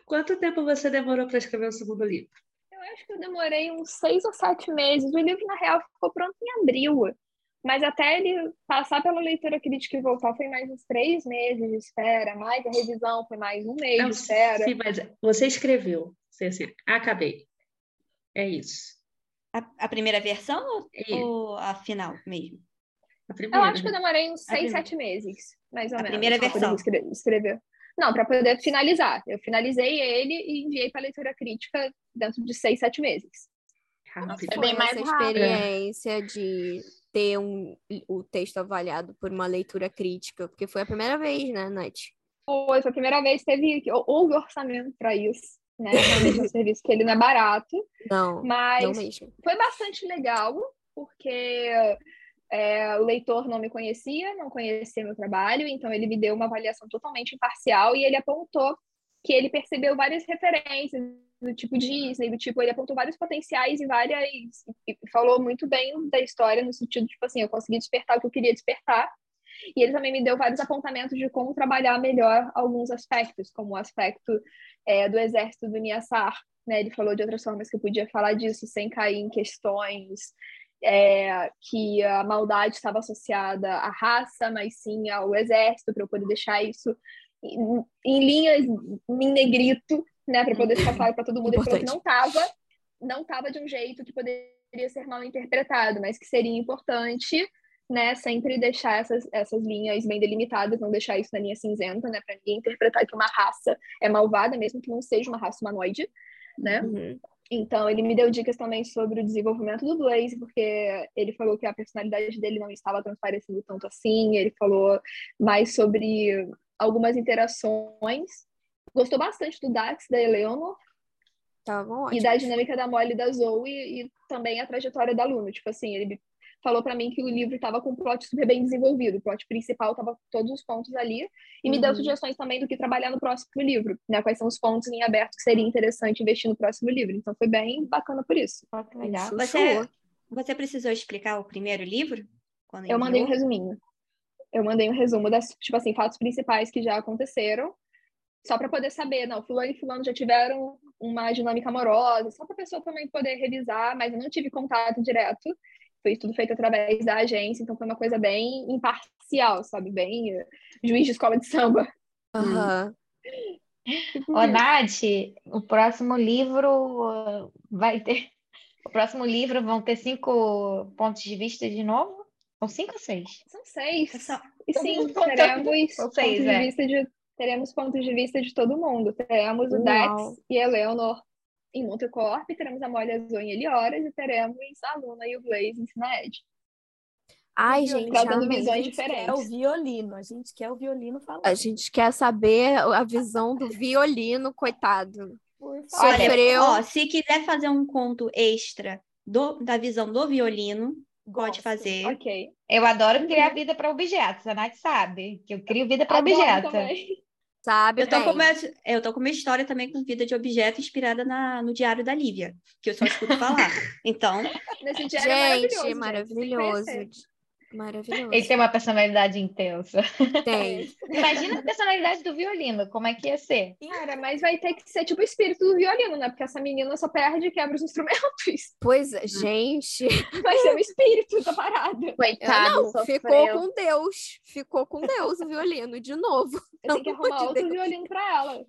D: Quanto tempo você demorou para escrever o segundo livro?
H: Eu acho que eu demorei uns seis ou sete meses. O livro, na real, ficou pronto em abril. Mas até ele passar pela leitura crítica e voltar foi mais uns três meses de espera. Mais a revisão foi mais um mês
D: Não,
H: de espera.
D: sim, mas você escreveu. Você assim, acabei. É isso.
F: A, a primeira versão ou,
D: É
F: ou a final mesmo?
D: a
H: Eu
D: primeira.
H: acho que eu demorei uns
F: A
H: seis,
F: primeira.
H: sete meses, mais ou
F: A
H: menos.
F: primeira
H: pra poder
F: versão.
H: escre- escrever. Não, para poder finalizar. Eu finalizei ele e enviei para leitura crítica dentro de seis, sete meses.
D: Rápido.
B: É
A: Foi
B: bem mais
A: essa
B: rápido.
A: experiência de ter um, o texto avaliado por uma leitura crítica, porque foi a primeira vez, né, Nath?
H: Foi, foi a primeira vez que teve, houve orçamento para isso. Né? Realmente é um serviço que ele não é barato,
A: Não,
H: mas
A: não mesmo.
H: foi bastante legal, porque é, o leitor não me conhecia, não conhecia meu trabalho, então ele me deu uma avaliação totalmente imparcial e ele apontou que ele percebeu várias referências do tipo Disney, do tipo, ele apontou vários potenciais e várias. e falou muito bem da história, no sentido, tipo assim, eu consegui despertar o que eu queria despertar. E ele também me deu vários apontamentos de como trabalhar melhor alguns aspectos, como o aspecto é, do exército do Niassar. Né? Ele falou de outras formas que eu podia falar disso sem cair em questões é, que a maldade estava associada à raça, mas sim ao exército, para eu poder deixar isso em, em linhas em negrito, né, para poder ficar claro para todo mundo. Ele falou que não estava, não estava de um jeito que poderia ser mal interpretado, mas que seria importante, né, sempre deixar essas, essas linhas bem delimitadas, não deixar isso na linha cinzenta, né, para ninguém interpretar que uma raça é malvada, mesmo que não seja uma raça humanoide, né?
A: Uhum.
H: Então, ele me deu dicas também sobre o desenvolvimento do Blaze, porque ele falou que a personalidade dele não estava transparecendo tanto assim. Ele falou mais sobre algumas interações gostou bastante do Dax, da Eleanor,
A: Estavam
H: e
A: ótimos.
H: da dinâmica da Molly e da Zoe, e também a trajetória da Luna. Tipo assim, ele falou pra mim que o livro estava com um plot super bem desenvolvido, o plot principal estava com todos os pontos ali, e me deu
A: Uhum.
H: sugestões também do que trabalhar no próximo livro, né? Quais são os pontos em aberto que seria interessante investir no próximo livro. Então foi bem bacana por isso.
E: Legal.
F: Você, você precisou explicar o primeiro livro? Quando
H: Eu mandei um resuminho. Eu mandei um resumo das, tipo assim, fatos principais que já aconteceram, só para poder saber, não, fulano e fulano já tiveram uma dinâmica amorosa, só para a pessoa também poder revisar, mas eu não tive contato direto. Foi tudo feito através da agência, então foi uma coisa bem imparcial, sabe? Bem eh, juiz de escola de samba.
A: Aham.
H: Tipo
E: Ô. Nath, o próximo livro uh, vai ter. O próximo livro vão ter cinco pontos de vista de novo? Ou cinco ou seis?
H: São seis.
F: É só-
H: E sim, teremos
E: São
H: pontos
E: seis,
H: de
E: é.
H: vista de teremos pontos de vista de todo mundo. Teremos o
A: Uau.
H: Dex e a Eleanor em Montecorp, teremos a Molly Azul em Elioras e teremos a Luna e o Blaze em Sinaed.
A: Ai, gente,
H: Trazendo visões
C: gente quer
H: diferentes.
C: o violino, a gente quer o violino falando.
A: A gente quer saber a visão do violino, coitado.
C: Por favor.
F: Olha, ó, se quiser fazer um conto extra do- da visão do violino, pode
C: Gosto.
F: fazer.
H: Ok.
E: Eu adoro criar vida para objetos, a Nath sabe que eu crio vida para
H: Adoro
E: objeto.
H: também.
A: Sabe
F: Eu tô,
A: bem.
F: com uma, eu tô com uma história também com vida de objeto inspirada na, no Diário da Lívia, que eu só escuto falar. Então,
H: Nesse diário é
A: Gente,
H: maravilhoso.
A: maravilhoso.
H: Tem
A: Maravilhoso.
E: Ele tem uma personalidade intensa.
A: Tem.
E: Imagina a personalidade do violino, como é que ia ser?
H: Cara, mas vai ter que ser tipo o espírito do violino, né? Porque essa menina só perde e quebra os instrumentos.
A: Pois é, gente.
H: Vai ser o espírito da parada.
B: Coitado,
A: não,
B: sofreu.
A: ficou com Deus. Ficou com Deus o violino, de novo.
H: Eu tenho que arrumar
A: de
H: outro
A: Deus.
H: violino pra ela.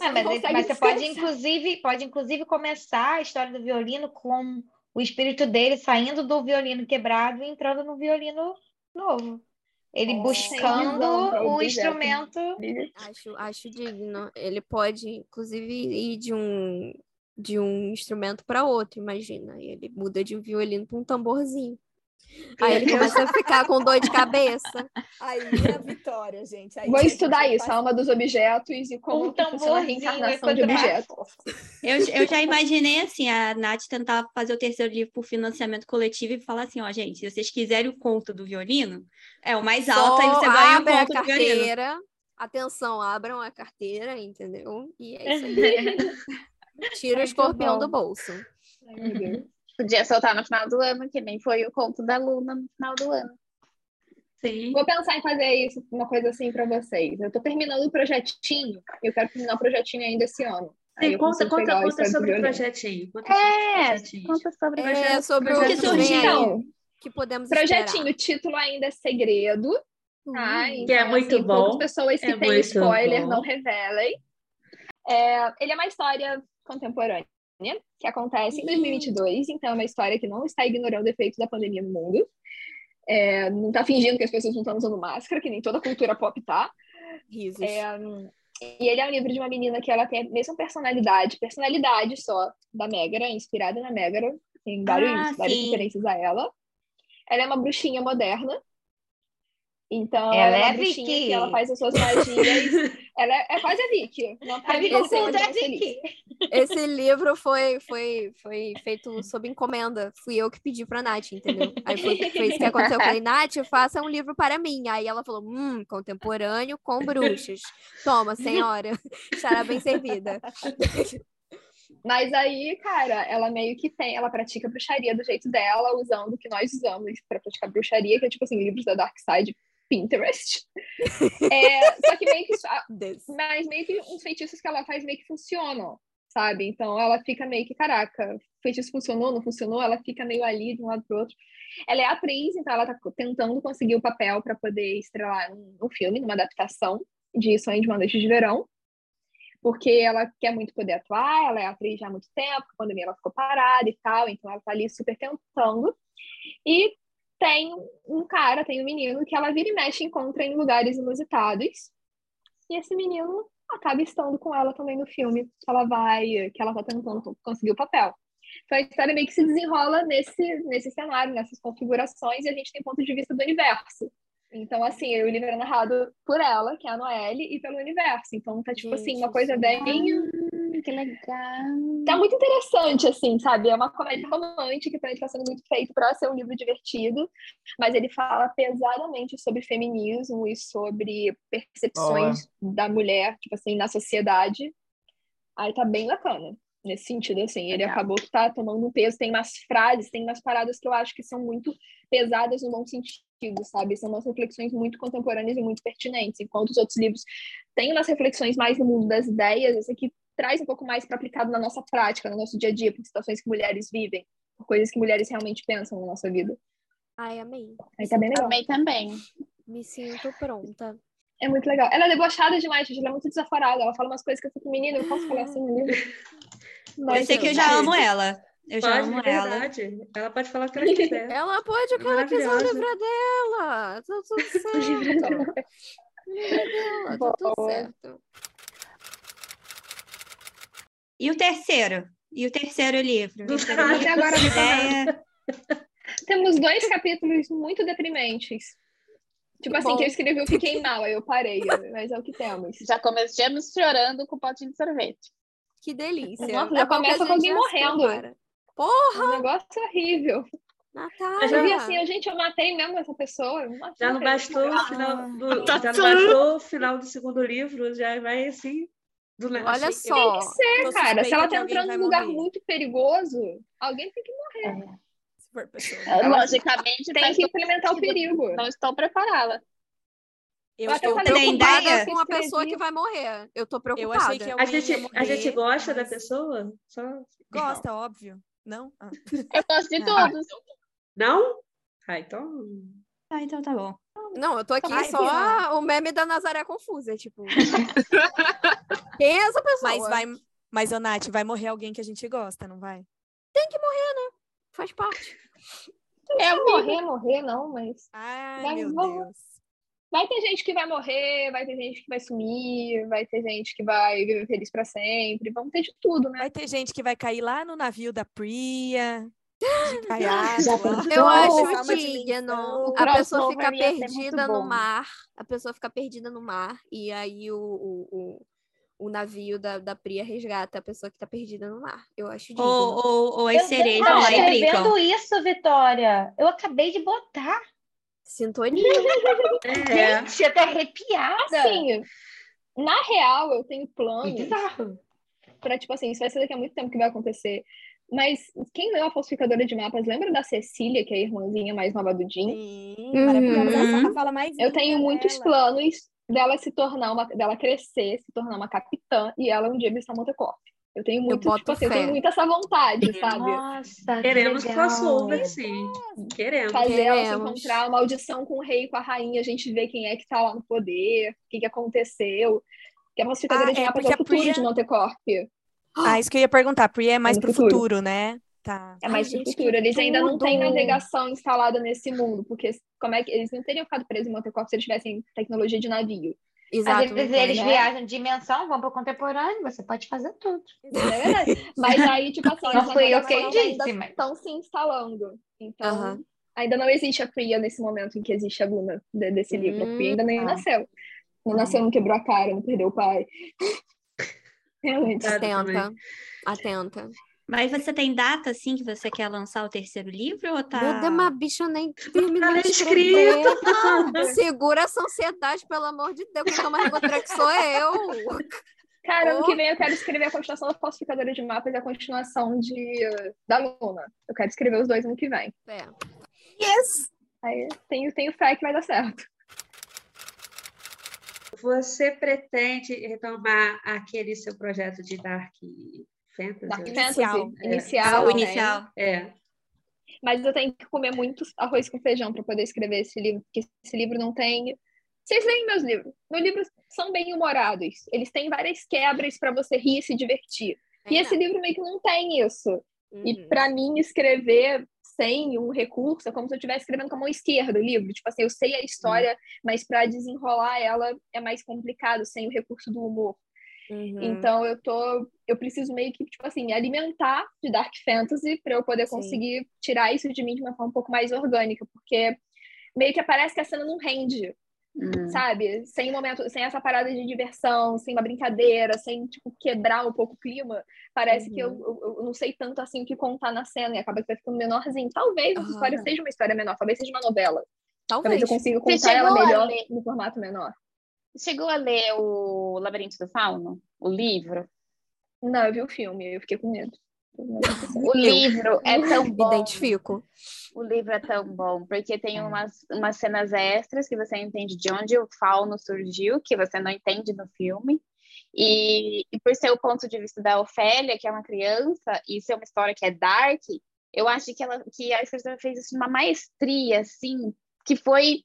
E: Ah, mas, mas você pode inclusive, pode inclusive começar a história do violino com o espírito dele saindo do violino quebrado e entrando no violino novo. Ele
H: Oh,
E: buscando
H: visão pra
E: o
H: objeto.
E: instrumento.
A: Acho, acho digno. Ele pode, inclusive, ir de um, de um instrumento para outro, imagina. Ele muda de um violino para um tamborzinho. Aí ele começa a ficar com dor de cabeça.
C: Aí é a vitória, gente. Aí
H: Vou
C: gente
H: estudar
C: faz-
H: isso, a alma dos objetos e como
E: Um
H: funciona a
E: tamborzinho
H: reencarnação de objetos.
F: eu, eu já imaginei assim, a Nath tentar fazer o terceiro livro por financiamento coletivo e falar assim, ó, gente, se vocês quiserem o conto do violino, é o mais alto, aí você ganha o
A: abre a
F: conto do violino.
A: carteira. Atenção, abram a carteira, entendeu? E é isso aí. Tira o escorpião
H: bom.
A: do bolso.
H: Ai, meu Deus.
B: Podia soltar no final do ano, que nem foi o conto da Luna no final do ano.
F: Sim.
H: Vou pensar em fazer isso, uma coisa assim pra vocês. Eu tô terminando o projetinho, eu quero terminar o projetinho ainda esse ano.
D: Sim, conta, conta,
H: a
D: conta sobre o
H: violino.
D: projetinho. Conta sobre o
B: É,
D: projetinho.
B: conta sobre o
A: É sobre o que aí,
H: Então,
A: que podemos
H: projetinho,
A: esperar.
H: o título ainda é segredo, tá?
A: Hum.
H: Então,
D: é muito
H: assim,
D: bom,
H: pessoas que
D: é
H: têm spoiler
D: bom.
H: não revelem. É, ele é uma história contemporânea, que acontece em 2022, então é uma história que não está ignorando o efeito da pandemia no mundo. É, não está fingindo que as pessoas não estão usando máscara, que nem toda cultura pop tá.
A: Risos.
H: É, e ele é um livro de uma menina que ela tem a mesma personalidade, personalidade só da Megara, inspirada na Megara, tem vários,
F: Ah,
H: várias referências a ela. Ela é uma bruxinha moderna. Então,
E: Ela
H: ela, é
E: é Vicky.
H: que ela faz as suas magias. ela é, é quase a Vicky. Não
E: A Vicky Conta é
H: feliz.
E: Vicky.
A: Esse livro foi, foi, foi feito sob encomenda. Fui eu que pedi pra Nath, entendeu? Aí foi, foi isso que aconteceu. Eu falei, Nath, faça um livro para mim. Aí ela falou, hum, contemporâneo com bruxas. Toma, senhora. Estará bem servida.
H: Mas aí, cara, ela meio que tem, ela pratica bruxaria do jeito dela, usando o que nós usamos pra praticar bruxaria, que é tipo assim, livros da Dark Side, Pinterest. É, só que meio que mas meio que uns feitiços que ela faz meio que funcionam, sabe? Então ela fica meio que, caraca, o feitiço funcionou, não funcionou, ela fica meio ali de um lado pro outro. Ela é atriz, então ela tá tentando conseguir o papel para poder estrelar um, filme, numa adaptação de Sonho de uma Noite de Verão. Porque ela quer muito poder atuar, ela é atriz já há muito tempo, a pandemia ela ficou parada e tal, então ela tá ali super tentando. E tem um cara, tem um menino que ela vira e mexe e encontra em lugares inusitados. E esse menino acaba estando com ela também no filme, que ela vai, que ela tá tentando conseguir o papel. Então a história meio que se desenrola nesse, nesse cenário, nessas configurações, e a gente tem ponto de vista do universo. Então, assim, o livro é narrado por ela, que é a Noelle, e pelo universo. Então, tá, tipo assim, uma coisa bem.
B: Que legal.
H: Tá muito interessante, assim, sabe? É uma comédia romântica, então ele tá sendo muito feito para ser um livro divertido, mas ele fala pesadamente sobre feminismo e sobre percepções da mulher, tipo assim, na sociedade. Aí tá bem bacana nesse sentido, assim. Ele
B: Legal.
H: acabou que tá tomando um peso. Tem umas frases, tem umas paradas que eu acho que são muito pesadas no bom sentido, sabe? São umas reflexões muito contemporâneas e muito pertinentes. Enquanto os outros livros têm umas reflexões mais no mundo das ideias, esse aqui traz um pouco mais para aplicado na nossa prática, no nosso dia a dia, por situações que mulheres vivem, por coisas que mulheres realmente pensam na nossa vida.
A: Ai, amei.
H: Aí tá bem legal.
B: Também, também.
A: Me sinto pronta.
H: É muito legal. Ela é debochada demais, gente. Ela é muito desaforada. Ela fala umas coisas que eu fico, menina, eu posso falar assim no livro?
F: Eu
H: Mas,
F: sei que eu já amo ela. Eu já
D: Pode,
F: amo ela.
D: Ela pode falar o que ela quiser.
A: Ela pode o que ela quiser, o livro dela. Tá tudo certo. O livro dela, tá tudo certo.
F: E o terceiro? E o terceiro livro? Terceiro livro,
H: Agora-
F: ideia.
H: Temos dois capítulos muito deprimentes. Tipo assim,
A: bom.
H: que eu escrevi, eu fiquei mal, aí eu parei, mas é o que temos.
B: Já começamos chorando com o potinho de sorvete.
A: Que delícia.
H: Nossa,
A: É
H: já começa
A: a
H: com alguém morrendo.
A: Porra,
H: Um negócio horrível.
A: Natália.
H: Eu vi assim, eu, gente, eu matei mesmo essa pessoa.
D: Já não bastou o
F: Ah.
D: final do, já não bastou o final do segundo livro, já vai assim. Do nada.
A: Olha só.
H: É,
C: Tô
H: cara, se ela
C: que
H: tá entrando num lugar
C: morrer.
H: muito perigoso, alguém tem que,
C: Se for pessoa.
B: É, Logicamente,
H: tem que implementar o perigo.
B: Não estou preparada.
C: Eu,
H: Eu
C: eu,
F: Tem
A: preocupada
F: ideia?
A: com a
H: Escrevi.
A: pessoa que vai morrer. Eu tô
C: eu
A: preocupada.
C: achei que
D: A gente, a gente
C: morrer,
D: gosta da
C: mas
D: pessoa? Só...
C: Gosta, óbvio. Não? Ah.
B: Eu gosto de
C: Ah.
B: todos.
D: Não? Ah, então.
F: Ah, então tá bom.
A: Não, eu tô aqui
C: Ai,
A: só
C: Bia.
A: o meme da Nazaré Confusa. Tipo. Quem é essa pessoa?
C: Mas vai. Mas, ô, Nath, vai morrer alguém que a gente gosta, não vai?
A: Faz parte.
H: É morrer, morrer, não, mas.
C: Ai,
H: Vai,
C: meu
H: vamos.
C: Deus.
H: Vai ter gente que vai morrer, vai ter gente que vai sumir, vai ter gente que vai viver feliz pra sempre. Vamos ter de tudo, né?
C: Vai ter gente que vai cair lá no navio da Priya. De caiaque
B: Já
C: lá.
B: pensou?
A: Eu acho
C: uma
A: digno. A pessoa fica perdida no mar. A pessoa fica perdida no mar. E aí o, o, o, o navio da, da Priya resgata a pessoa que tá perdida no mar. Eu acho digno.
F: Ou, ou, ou as
E: Eu
F: cerejas
E: tava
F: lá implicam.
E: escrevendo isso, Vitória. Eu acabei de botar.
A: Sintonia.
D: É.
E: Gente, até arrepiada.
H: Assim, na real, eu tenho planos
E: bizarro.
H: pra, tipo assim, isso vai ser daqui a muito tempo que vai acontecer. Mas quem leu a falsificadora de mapas, lembra da Cecília, que é a irmãzinha mais nova do Jim?
C: Sim,
A: Uhum.
C: maravilhosa. A fala mais
H: Eu tenho muitos
C: dela.
H: planos dela se tornar uma, dela crescer, se tornar uma capitã e ela um dia visitar Montecorp. Eu tenho muito,
A: boto
H: tipo assim, eu tenho muito essa vontade, sabe?
E: Nossa,
D: Queremos
E: que
D: crossover, sim. Queremos.
H: Fazer ela se
A: Queremos.
H: encontrar, uma audição com o rei e com a rainha, a gente ver quem é que tá lá no poder, o que, que aconteceu. Que a falsificadora
C: Ah,
H: de
C: é,
H: mapas
C: porque
H: é o futuro
C: Priya-
H: de Montecorp.
C: Ah, isso que eu ia perguntar. Priya é mais
H: no
C: pro
H: futuro.
C: futuro, né? Tá.
H: É mais
A: Ai,
H: pro
A: gente,
H: futuro.
A: que
H: Eles ainda não têm
A: tudo!
H: navegação instalada nesse mundo, porque como é que eles não teriam ficado presos em Montecorp se eles tivessem tecnologia de navio.
A: Exato.
E: Às vezes eles
H: né?
E: viajam de dimensão, vão para o contemporâneo, você pode fazer tudo.
H: É verdade. Mas aí, tipo assim,
E: Não fui eu quem
H: navegações
E: disse,
H: ainda
E: mas-
H: estão se instalando. Então,
A: Aham.
H: ainda não existe a Priya nesse momento em que existe a Luna de- desse livro. A Priya ainda nem
E: Hum, tá.
H: nasceu. Não nasceu, não quebrou a cara, não perdeu o pai. Realmente.
A: Atenta. Atenta.
F: Mas você tem data, assim, que você quer lançar o terceiro livro ou tá...
A: Meu Deus, mas a bicha nem terminou
D: Tá
A: de
D: escrito.
A: Segura essa ansiedade, pelo amor de Deus. Quem toma Rivotril sou eu.
H: Cara, ano
A: Oh.
H: que vem eu quero escrever a continuação da falsificadora de mapas e a continuação de, da Luna. Eu quero escrever os dois ano que vem.
A: É.
C: Yes!
H: Aí tenho, tenho fé que vai dar certo.
D: Você pretende retomar aquele seu projeto de Dark Fantasy?
H: Dark
C: Inicial.
H: Fantasy.
D: É.
H: Inicial.
F: O
H: tem.
F: inicial.
D: É.
H: Mas eu tenho que comer muito arroz com feijão para poder escrever esse livro, porque esse livro não tem. Vocês leem meus livros. Meus livros são bem humorados. Eles têm várias quebras para você rir e se divertir. E esse livro meio que não tem isso. E
A: Uhum.
H: para mim, escrever sem um recurso é como se eu estivesse escrevendo com a mão esquerda o livro. Tipo assim, eu sei a história, mas para desenrolar ela é mais complicado sem o recurso do humor.
A: Uhum.
H: Então eu tô, eu preciso meio que tipo assim me alimentar de dark fantasy para eu poder
A: Sim.
H: conseguir tirar isso de mim de uma forma um pouco mais orgânica, porque meio que parece que a cena não rende,
B: Hum.
H: sabe? Sem momento, sem essa parada de diversão, sem uma brincadeira, sem, tipo, quebrar um pouco o clima. Parece que eu, eu, eu não sei tanto assim o que contar na cena e acaba que vai ficando menorzinho. Talvez essa
A: Aham.
H: história seja uma história menor, talvez seja uma novela. Talvez
A: Talvez.
H: eu consiga contar ela
B: a
H: melhor
B: ler?
H: no formato menor.
B: Chegou a ler o Labirinto do Fauno? O livro?
H: Não, eu vi o filme, eu fiquei com medo.
B: O livro é tão bom.
A: Identifico.
B: O livro é tão bom, porque tem umas, umas cenas extras que você entende de onde o fauno surgiu, que você não entende no filme. E, e por ser o ponto de vista da Ofélia, que é uma criança, e ser uma história que é dark, eu acho que, ela, que a escritora fez isso de uma maestria, assim, que foi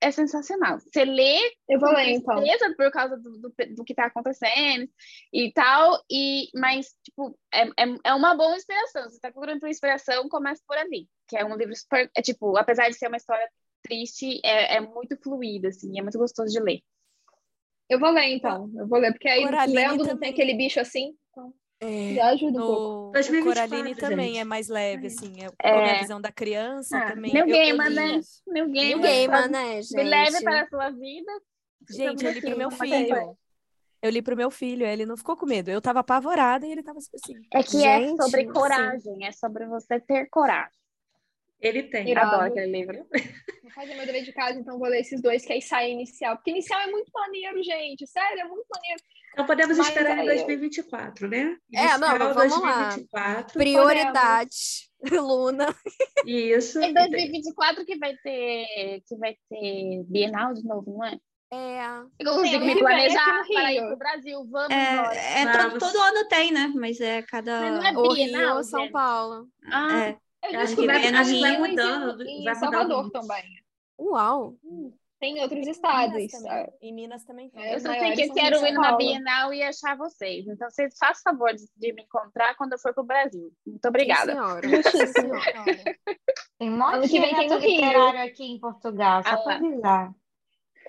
B: é sensacional. Você lê
H: Eu vou
B: com
H: ler, então.
B: por causa do, do, do que tá acontecendo e tal, e, mas, tipo, é, é, é uma boa inspiração. Você tá procurando por inspiração, começa por ali. Que é um livro super, é, tipo, apesar de ser uma história triste, é, é muito fluido, assim, é muito gostoso de ler.
H: Eu vou ler, então. Eu vou ler, porque aí
C: Coraline
H: lendo não tem
C: também.
H: aquele bicho assim. Então,
A: É.
H: já ajuda um pouco.
C: No, o
D: 2024,
C: Coraline também
D: gente.
C: é mais leve, assim. É,
B: É.
C: como a visão da criança
B: Ah,
C: também.
B: New
C: eu- eu
B: Gamer, né? New Gamer.
A: Gamer,
B: Me
A: né, gente?
B: leve para a sua vida.
C: Gente, eu li pro meu
B: aqui,
C: filho. Eu li pro meu filho, ele não ficou com medo. Eu tava apavorada e ele tava assim.
B: É que é
A: Gente,
B: sobre
A: sim.
B: coragem, é sobre você ter coragem.
D: Ele tem.
H: Irado.
B: Adoro aquele livro.
H: Vou fazer meu dever de casa, então vou ler esses dois que aí sai inicial. Porque inicial é muito maneiro, gente. Sério, é muito maneiro.
D: Então podemos
H: Mas
D: esperar em
H: aí-
D: 2024, né?
A: É, não,
D: Inicial
A: vamos lá.
D: 2024.
A: Prioridade, Luna.
D: Isso.
B: Em 2024 que vai ter que vai ter Bienal de novo, não é?
A: É.
B: Eu consigo me planejar para ir
H: Rio.
B: pro Brasil. Vamos embora.
F: É, é todo, todo ano tem, né? Mas é cada.
B: Mas não é
A: O
B: Bienal,
A: Rio, São
B: gente.
A: Paulo.
B: Ah,
F: É.
H: Eu
D: Acho
H: descobri
F: que vai- acho
D: mudando,
H: Em,
D: vai
H: Salvador
D: muito.
H: também.
A: Uau.
H: Tem em outros
C: Minas
H: estados.
C: também. Em Minas também tem.
H: É,
B: eu só sei que
H: são
B: eu quero
H: São
B: ir numa
H: Paulo.
B: Bienal e achar vocês. Então, vocês façam favor de, de me encontrar quando eu for pro Brasil. Muito obrigada.
A: Sim, senhora. Sim, senhora.
E: Tem um monte de
H: vem tem
E: evento literário aqui em Portugal, só
B: Ah, lá.
E: avisar.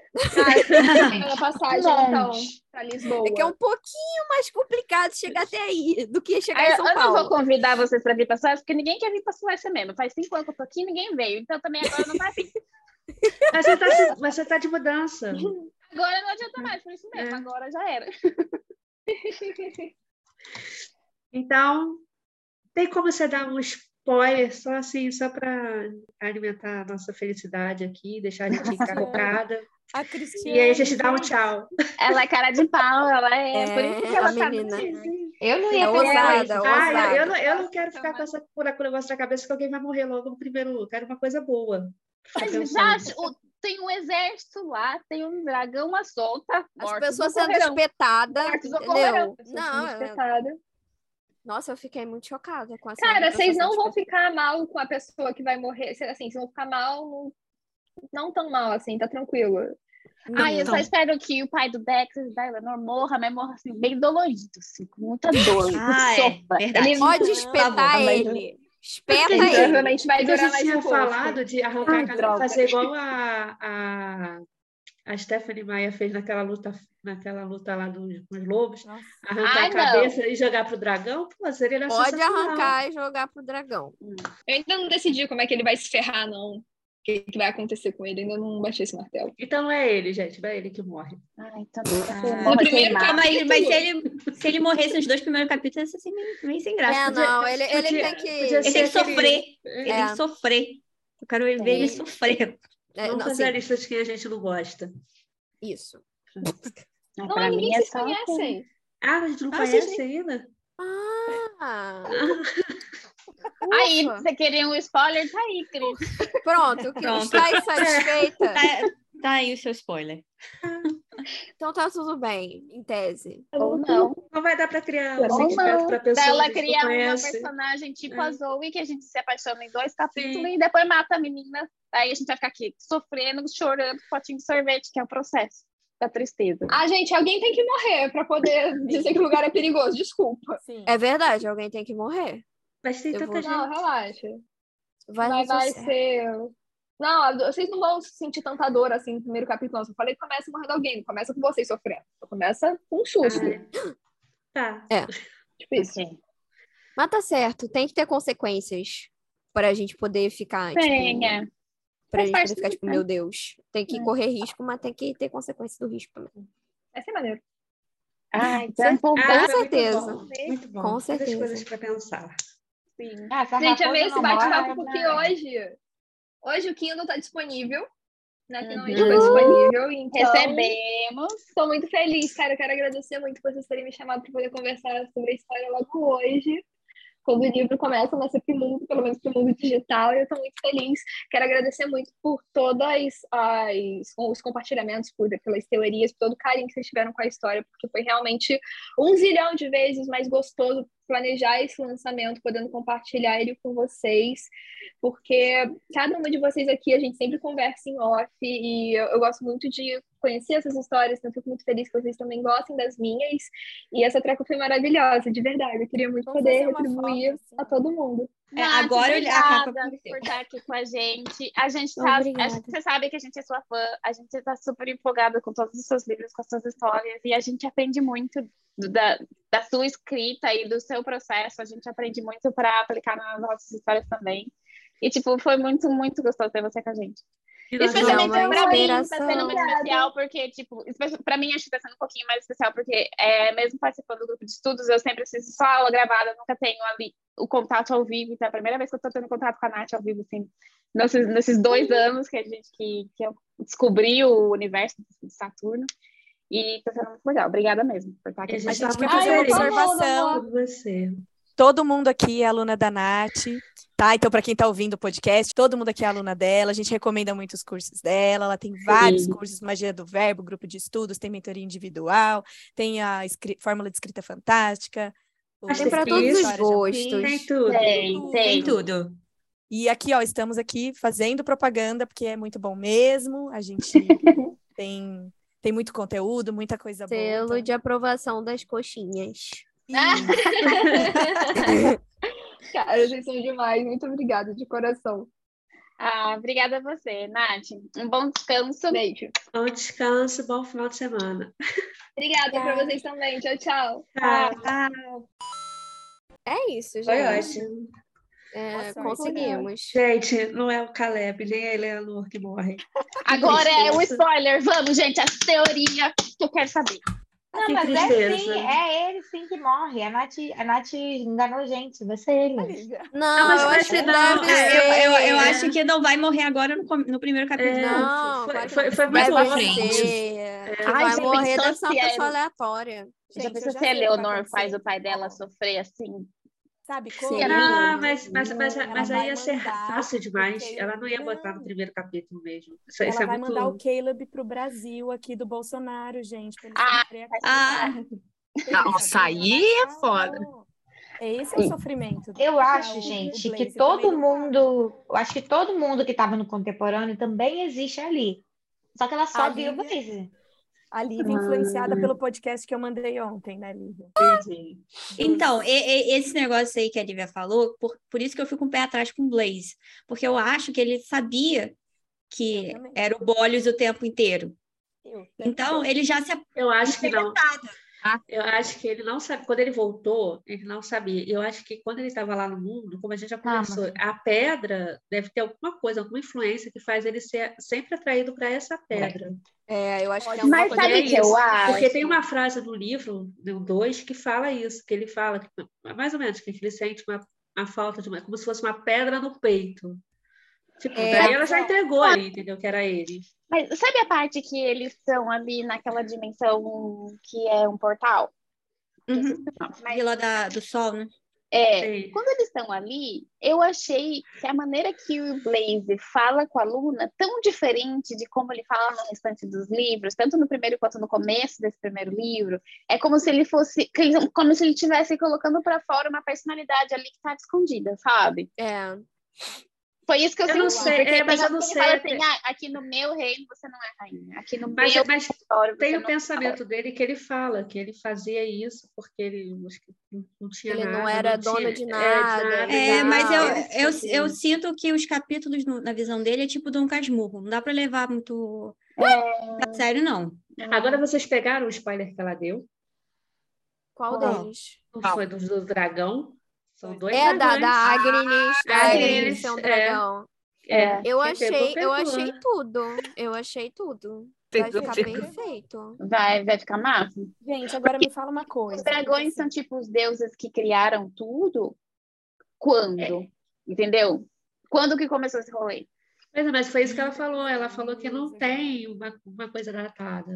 H: Paga passagem, então, pra Lisboa.
A: É que é um pouquinho mais complicado chegar até aí do que chegar
B: Aí,
A: em
B: eu
A: São
B: eu não vou
A: Paulo.
B: convidar vocês para vir para Suécia, porque ninguém quer vir para Suécia mesmo. Faz cinco anos que eu tô aqui e ninguém veio. Então, também agora não vai vir.
D: Mas você tá, mas você tá de mudança.
B: Agora não adianta mais, por isso mesmo.
D: É.
B: Agora já era.
D: Então, tem como você dar um spoiler só assim, só para alimentar a nossa felicidade aqui, deixar a gente encarregada.
C: A Cristiane.
D: E aí a gente dá um tchau.
B: Ela é cara de pau, ela é.
A: É,
B: por isso que
A: a
B: ela tá
A: menina.
E: Eu não
A: É
E: ia pegar
A: ousada,
E: isso.
D: Ah, eu, eu, não, eu não quero ficar com essa cura com o negócio na cabeça que alguém vai morrer logo no primeiro. Eu quero uma coisa boa.
B: Mas já, o- tem um exército lá, tem um dragão à solta.
A: As pessoas
B: não
A: sendo espetadas,
B: não
A: Não,
H: sendo
A: é-
H: espetadas.
A: nossa, eu fiquei muito chocada com essa
H: Cara, vocês não vão
A: espetada.
H: ficar mal com a pessoa que vai morrer. Assim, vocês vão ficar mal, não, não tão mal assim, tá tranquilo.
B: Ai, eu
F: Então.
B: só espero que o pai do Dex e da Eleanor morra, mas morra assim, bem dolorido, assim, com muita dor, com
F: Ah, é.
B: sopa.
F: Verdade.
H: Ele-
A: Pode
H: Por
A: espetar
H: mas-
A: ele. Espeta ele.
H: Provavelmente vai durar mais
D: tinha
H: um pouco.
D: falado de arrancar
H: Ai,
D: a cabeça, fazer igual a, a, a Stephanie Maia fez naquela luta, naquela luta lá dos, com os lobos,
C: Nossa.
D: arrancar
B: Ai,
D: a cabeça e jogar pro dragão, pô, seria
A: Pode arrancar e jogar pro dragão.
H: Eu ainda não decidi como é que ele vai se ferrar, não. Que, que vai acontecer com ele, ainda não bati esse martelo.
D: Então não é ele, gente, não é ele que morre.
B: Ai, então,
F: Ah.
H: No primeiro.
F: Mas, mas se, ele, se ele morresse nos dois primeiros capítulos, ia ser assim, meio, meio sem graça.
A: É,
F: Podia-
A: não, ele, ele
D: podia-
A: tem que.
F: Ele tem que
D: ser aquele-
F: sofrer. Ele
A: É.
F: tem que sofrer. Eu quero ver ele
A: Sim.
F: sofrer.
A: É,
D: Vamos
A: não,
D: fazer a
A: sim,
D: lista de quem a gente não gosta.
A: isso.
B: Ai,
H: Não,
B: pra
H: ninguém
B: mim é só...
H: conhecem.
D: Ah, a gente não
H: Ah, vocês
D: conhece ainda?
A: Ah,
B: Aí,
A: ufa.
B: você queria um spoiler? Tá aí, Cris.
A: Pronto, que
F: Pronto.
A: está insatisfeita.
F: Tá, tá aí o seu spoiler.
A: Então tá tudo bem, em tese.
B: Ou não.
D: Não vai dar para criar um
H: Ou
D: sentimento
B: não.
D: para pessoa
B: Pra ela
D: que a gente
B: criar
D: não
B: uma personagem tipo
D: É.
B: a Zoe, que a gente se apaixona em dois capítulos
D: Sim.
B: e depois mata a menina. Aí a gente vai ficar aqui sofrendo, chorando, potinho de sorvete, que é o processo da tristeza.
H: Ah, gente, alguém tem que morrer pra poder dizer que o lugar é perigoso. Desculpa.
C: Sim.
A: É verdade, alguém tem que morrer.
D: Mas tem
A: Eu
D: tanta
A: vou-
D: gente.
H: Não, relaxa.
A: Vai,
H: Vai, vai ser. Não, vocês não vão sentir tanta dor assim no primeiro capítulo. não. Eu falei que começa morrendo alguém, não começa com vocês sofrendo. Começa com um susto.
D: Ah, tá.
H: Tipo isso.
B: Ok.
A: Mas tá certo, tem que ter consequências para a gente poder ficar. tipo,
B: Tenha.
A: Pra
B: Faz
A: gente poder ficar tipo, meu Deus, tem que
B: É.
A: correr risco, mas tem que ter consequência do risco também.
H: Vai ser maneiro.
B: Ai, então, pô,
D: Ah,
A: Com
D: foi muito
A: certeza.
D: bom, Muito bom.
A: Com
D: Muitas
A: certeza.
D: coisas para pensar.
B: Sim.
E: Ah,
H: Gente, amei esse bate-papo porque hoje, hoje o Kindle tá disponível, né? Que não
B: Uhum.
H: ficou disponível, então
B: Recebemos.
H: estou muito feliz, cara. Eu quero agradecer muito por vocês terem me chamado para poder conversar sobre a história logo hoje. Quando o livro começa a nascer pro mundo, pelo menos pro mundo digital, eu estou muito feliz. Quero agradecer muito por todas as os compartilhamentos, por, pelas teorias, por todo o carinho que vocês tiveram com a história, porque foi realmente um zilhão de vezes mais gostoso planejar esse lançamento, podendo compartilhar ele com vocês, porque cada uma de vocês aqui a gente sempre conversa em off e eu, eu gosto muito de conhecer essas histórias, então fico muito feliz que vocês também gostem das minhas. E essa troca foi maravilhosa, de verdade. Eu queria muito
C: Vamos
H: poder retribuir
C: foto, assim.
H: a todo mundo.
F: É,
B: Nath,
F: agora ele- a capa
B: por estar aqui com a gente. A gente tá. a você sabe que a gente é sua fã, a gente está super empolgada com todos os seus livros, com as suas histórias, e a gente aprende muito do- da, da sua escrita e do seu processo. A gente aprende muito para aplicar nas nossas histórias também. E, tipo, foi muito, muito gostoso ter você com a gente. Especialmente
A: uma
D: vamos-
B: pra mim, tá sendo muito especial, porque, tipo, pra mim acho que tá sendo um pouquinho mais especial, porque é, mesmo participando do grupo de estudos, eu sempre assisto só aula gravada, nunca tenho ali o contato ao vivo, então é a primeira vez que eu tô tendo contato com a Nath ao vivo, assim, nesses, nesses dois anos que a gente, que, que eu descobri o universo de Saturno, e tá sendo muito legal. Obrigada mesmo por estar aqui.
D: A
C: A
D: gente
C: gente
D: tá
C: quer
D: muito
C: fazer uma
D: feliz
C: observação.
D: por você.
C: Todo mundo aqui é aluna da Nath, tá? Então, para quem está ouvindo o podcast, todo mundo aqui é aluna dela. A gente recomenda muito os cursos dela. Ela tem vários
B: Sim.
C: cursos, Magia do Verbo, grupo de estudos, tem mentoria individual, tem a fórmula de escrita fantástica.
A: Tem para todos os gostos.
D: Tem tudo.
B: Tem,
F: Tem
B: tem.
F: tudo.
C: E aqui, ó, estamos aqui fazendo propaganda, porque é muito bom mesmo. A gente tem, tem muito conteúdo, muita coisa boa.
A: Selo de aprovação das coxinhas.
H: Cara, vocês são demais. Muito obrigada, de coração.
B: Ah, obrigada a você, Nath. Um bom descanso.
H: Beijo.
D: Bom descanso, bom final de semana.
H: Obrigada para vocês também. Tchau, tchau.
D: Tchau.
A: É isso, gente.
D: Foi ótimo.
A: É,
C: sorte.
A: conseguimos.
D: Gente, não é o Caleb, nem a Eleanor que morre.
B: Agora é o
D: tristeza.
B: spoiler. Vamos, gente, a teoria que eu quero saber.
E: Não,
D: Que
E: mas é
D: tristeza.
E: sim, é ele sim que morre. A Nath, a Nath enganou a gente, vai ser ele.
A: Não,
D: mas
A: eu
D: vai
A: acho que
D: não,
A: ser.
F: É, eu, eu, eu
D: É.
F: acho que não vai morrer agora no, no primeiro capítulo.
D: É.
A: Não,
D: Foi- foi-
A: não.
D: foi
F: muito
A: ser.
F: frente.
A: Que
B: Ai,
A: vai morrer,
B: pensou é-
A: pessoa aleatória.
B: Já
C: Gente,
B: pensou
C: já
B: se a Leonor faz o pai dela sofrer assim?
C: Sabe como?
A: Sim.
D: Não, mas, mas, mas,
C: Ela
D: mas aí ia ser
C: mandar
D: fácil demais. Ela não ia botar no primeiro capítulo mesmo. Isso,
C: Ela
D: isso é
C: vai
D: muito...
C: mandar o Caleb pro Brasil aqui do Bolsonaro, gente. pra ele
B: Ah.
F: Ah, Nossa, aí é foda.
C: É esse é o sofrimento.
E: Eu
C: É
E: acho, gente, que todo mundo, eu acho que todo mundo que estava no contemporâneo também existe ali. Só que ela só
C: A
E: viu o
C: Lívia-
E: Blaze.
C: A Lívia influenciada pelo podcast que eu mandei ontem, né, Lívia?
D: Entendi.
F: Então, e- e- esse negócio aí que a Lívia falou, por, por isso que eu fico um pé atrás com o Blaze. Porque eu acho que ele sabia que era o Bollius o tempo inteiro.
C: Eu,
F: Então, ele já se
D: Eu acho que não.
F: Ah.
D: Eu acho que ele não sabe. Quando ele voltou, ele não sabia. Eu acho que quando ele estava lá no mundo, como a gente já conversou, a pedra deve ter alguma coisa, alguma influência que faz ele ser sempre atraído para essa pedra.
A: É, eu acho que é uma
B: Mas
A: coisa
B: sabe
D: é
B: o que eu acho?
D: Porque tem uma frase no livro, no 2, que fala isso, que ele fala, que, mais ou menos, que ele sente uma, a falta de uma, como se fosse uma pedra no peito. Tipo,
A: É.
D: daí ela já entregou ali, entendeu? Que era ele.
B: Mas sabe a parte que eles estão ali naquela dimensão que é um portal?
F: Uhum.
B: Mas,
F: Vila da, do Sol, né?
B: é,
D: Sim.
B: quando eles estão ali, eu achei que a maneira que o Blaze fala com a Luna tão diferente de como ele fala no restante dos livros, tanto no primeiro quanto no começo desse primeiro livro, é como se ele fosse, como se ele estivesse colocando para fora uma personalidade ali que está escondida, sabe?
A: É.
B: Foi isso que eu,
D: Eu não sei, é, mas eu não
B: ele
D: sei
B: fala assim, ah, aqui no meu reino você não é rainha, aqui no
D: Mas,
B: meu
D: mas
B: território
D: tem o
B: não
D: pensamento dele que ele fala, que ele fazia isso porque ele não- não tinha
A: Ele
D: nada.
A: não era dono
D: tinha-
A: de
D: é,
A: nada,
F: É,
A: Não,
F: mas
A: é
F: eu,
D: isso
F: eu, eu
D: aqui.
F: sinto que os capítulos no- na visão dele é tipo Dom Casmurro. Não dá pra levar muito a sério, não.
D: Agora vocês pegaram o spoiler que ela deu?
A: Qual
E: Qual?
A: deles?
D: Não foi do, do dragão? São dois
A: É da,
D: dragões.
A: da Agnes.
D: da Agnes,
A: ser um
D: é.
A: dragão.
B: É.
A: Eu
D: Quem pegou,
A: achei, eu achei tudo. Eu achei tudo. Vai ficar perfeito.
B: Vai, vai ficar massa.
C: Gente, agora me fala uma
B: Os
C: coisa.
B: dragões são tipo os deuses que criaram tudo? Quando? Entendeu? Quando que começou esse rolê?
D: Mas, mas foi isso que ela falou. Ela falou que não tem uma, uma coisa datada.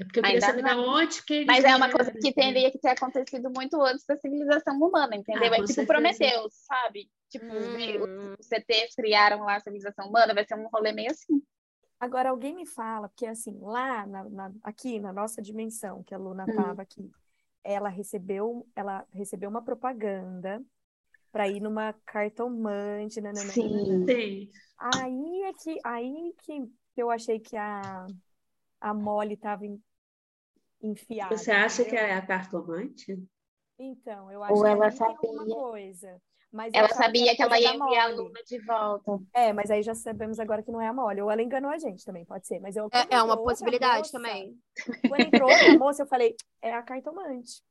D: É porque eu queria saber da onde que eles
B: Mas é uma coisa que
D: entendeu?
B: teria que ter acontecido muito antes da civilização humana, entendeu?
D: Ah,
B: é tipo
D: certeza.
B: Prometeus, sabe? Tipo,
A: Hum.
B: os CTs criaram lá a civilização humana, vai ser um rolê meio assim.
C: Agora, alguém me fala, porque assim, lá na, na- aqui na nossa dimensão, que a Luna
B: Hum.
C: estava aqui, ela recebeu, ela recebeu uma propaganda para ir numa cartomante, nananana.
B: Sim.
D: Sim.
C: Aí é que, aí que eu achei que a, a Molly estava enfiada.
D: Você acha que
C: entendeu?
D: é a cartomante?
C: Então, eu acho
B: Ou
C: que
B: ela
C: tem alguma
B: sabia.
C: coisa. Mas
B: Ela sabia que ela ia enviar a. Luna de volta.
C: É, mas aí já sabemos agora que não é a Molly. Ou ela enganou a gente também, pode ser. Mas eu,
A: É, é uma possibilidade
C: moça-
A: também.
C: Quando entrou outra moça, eu falei, é a cartomante.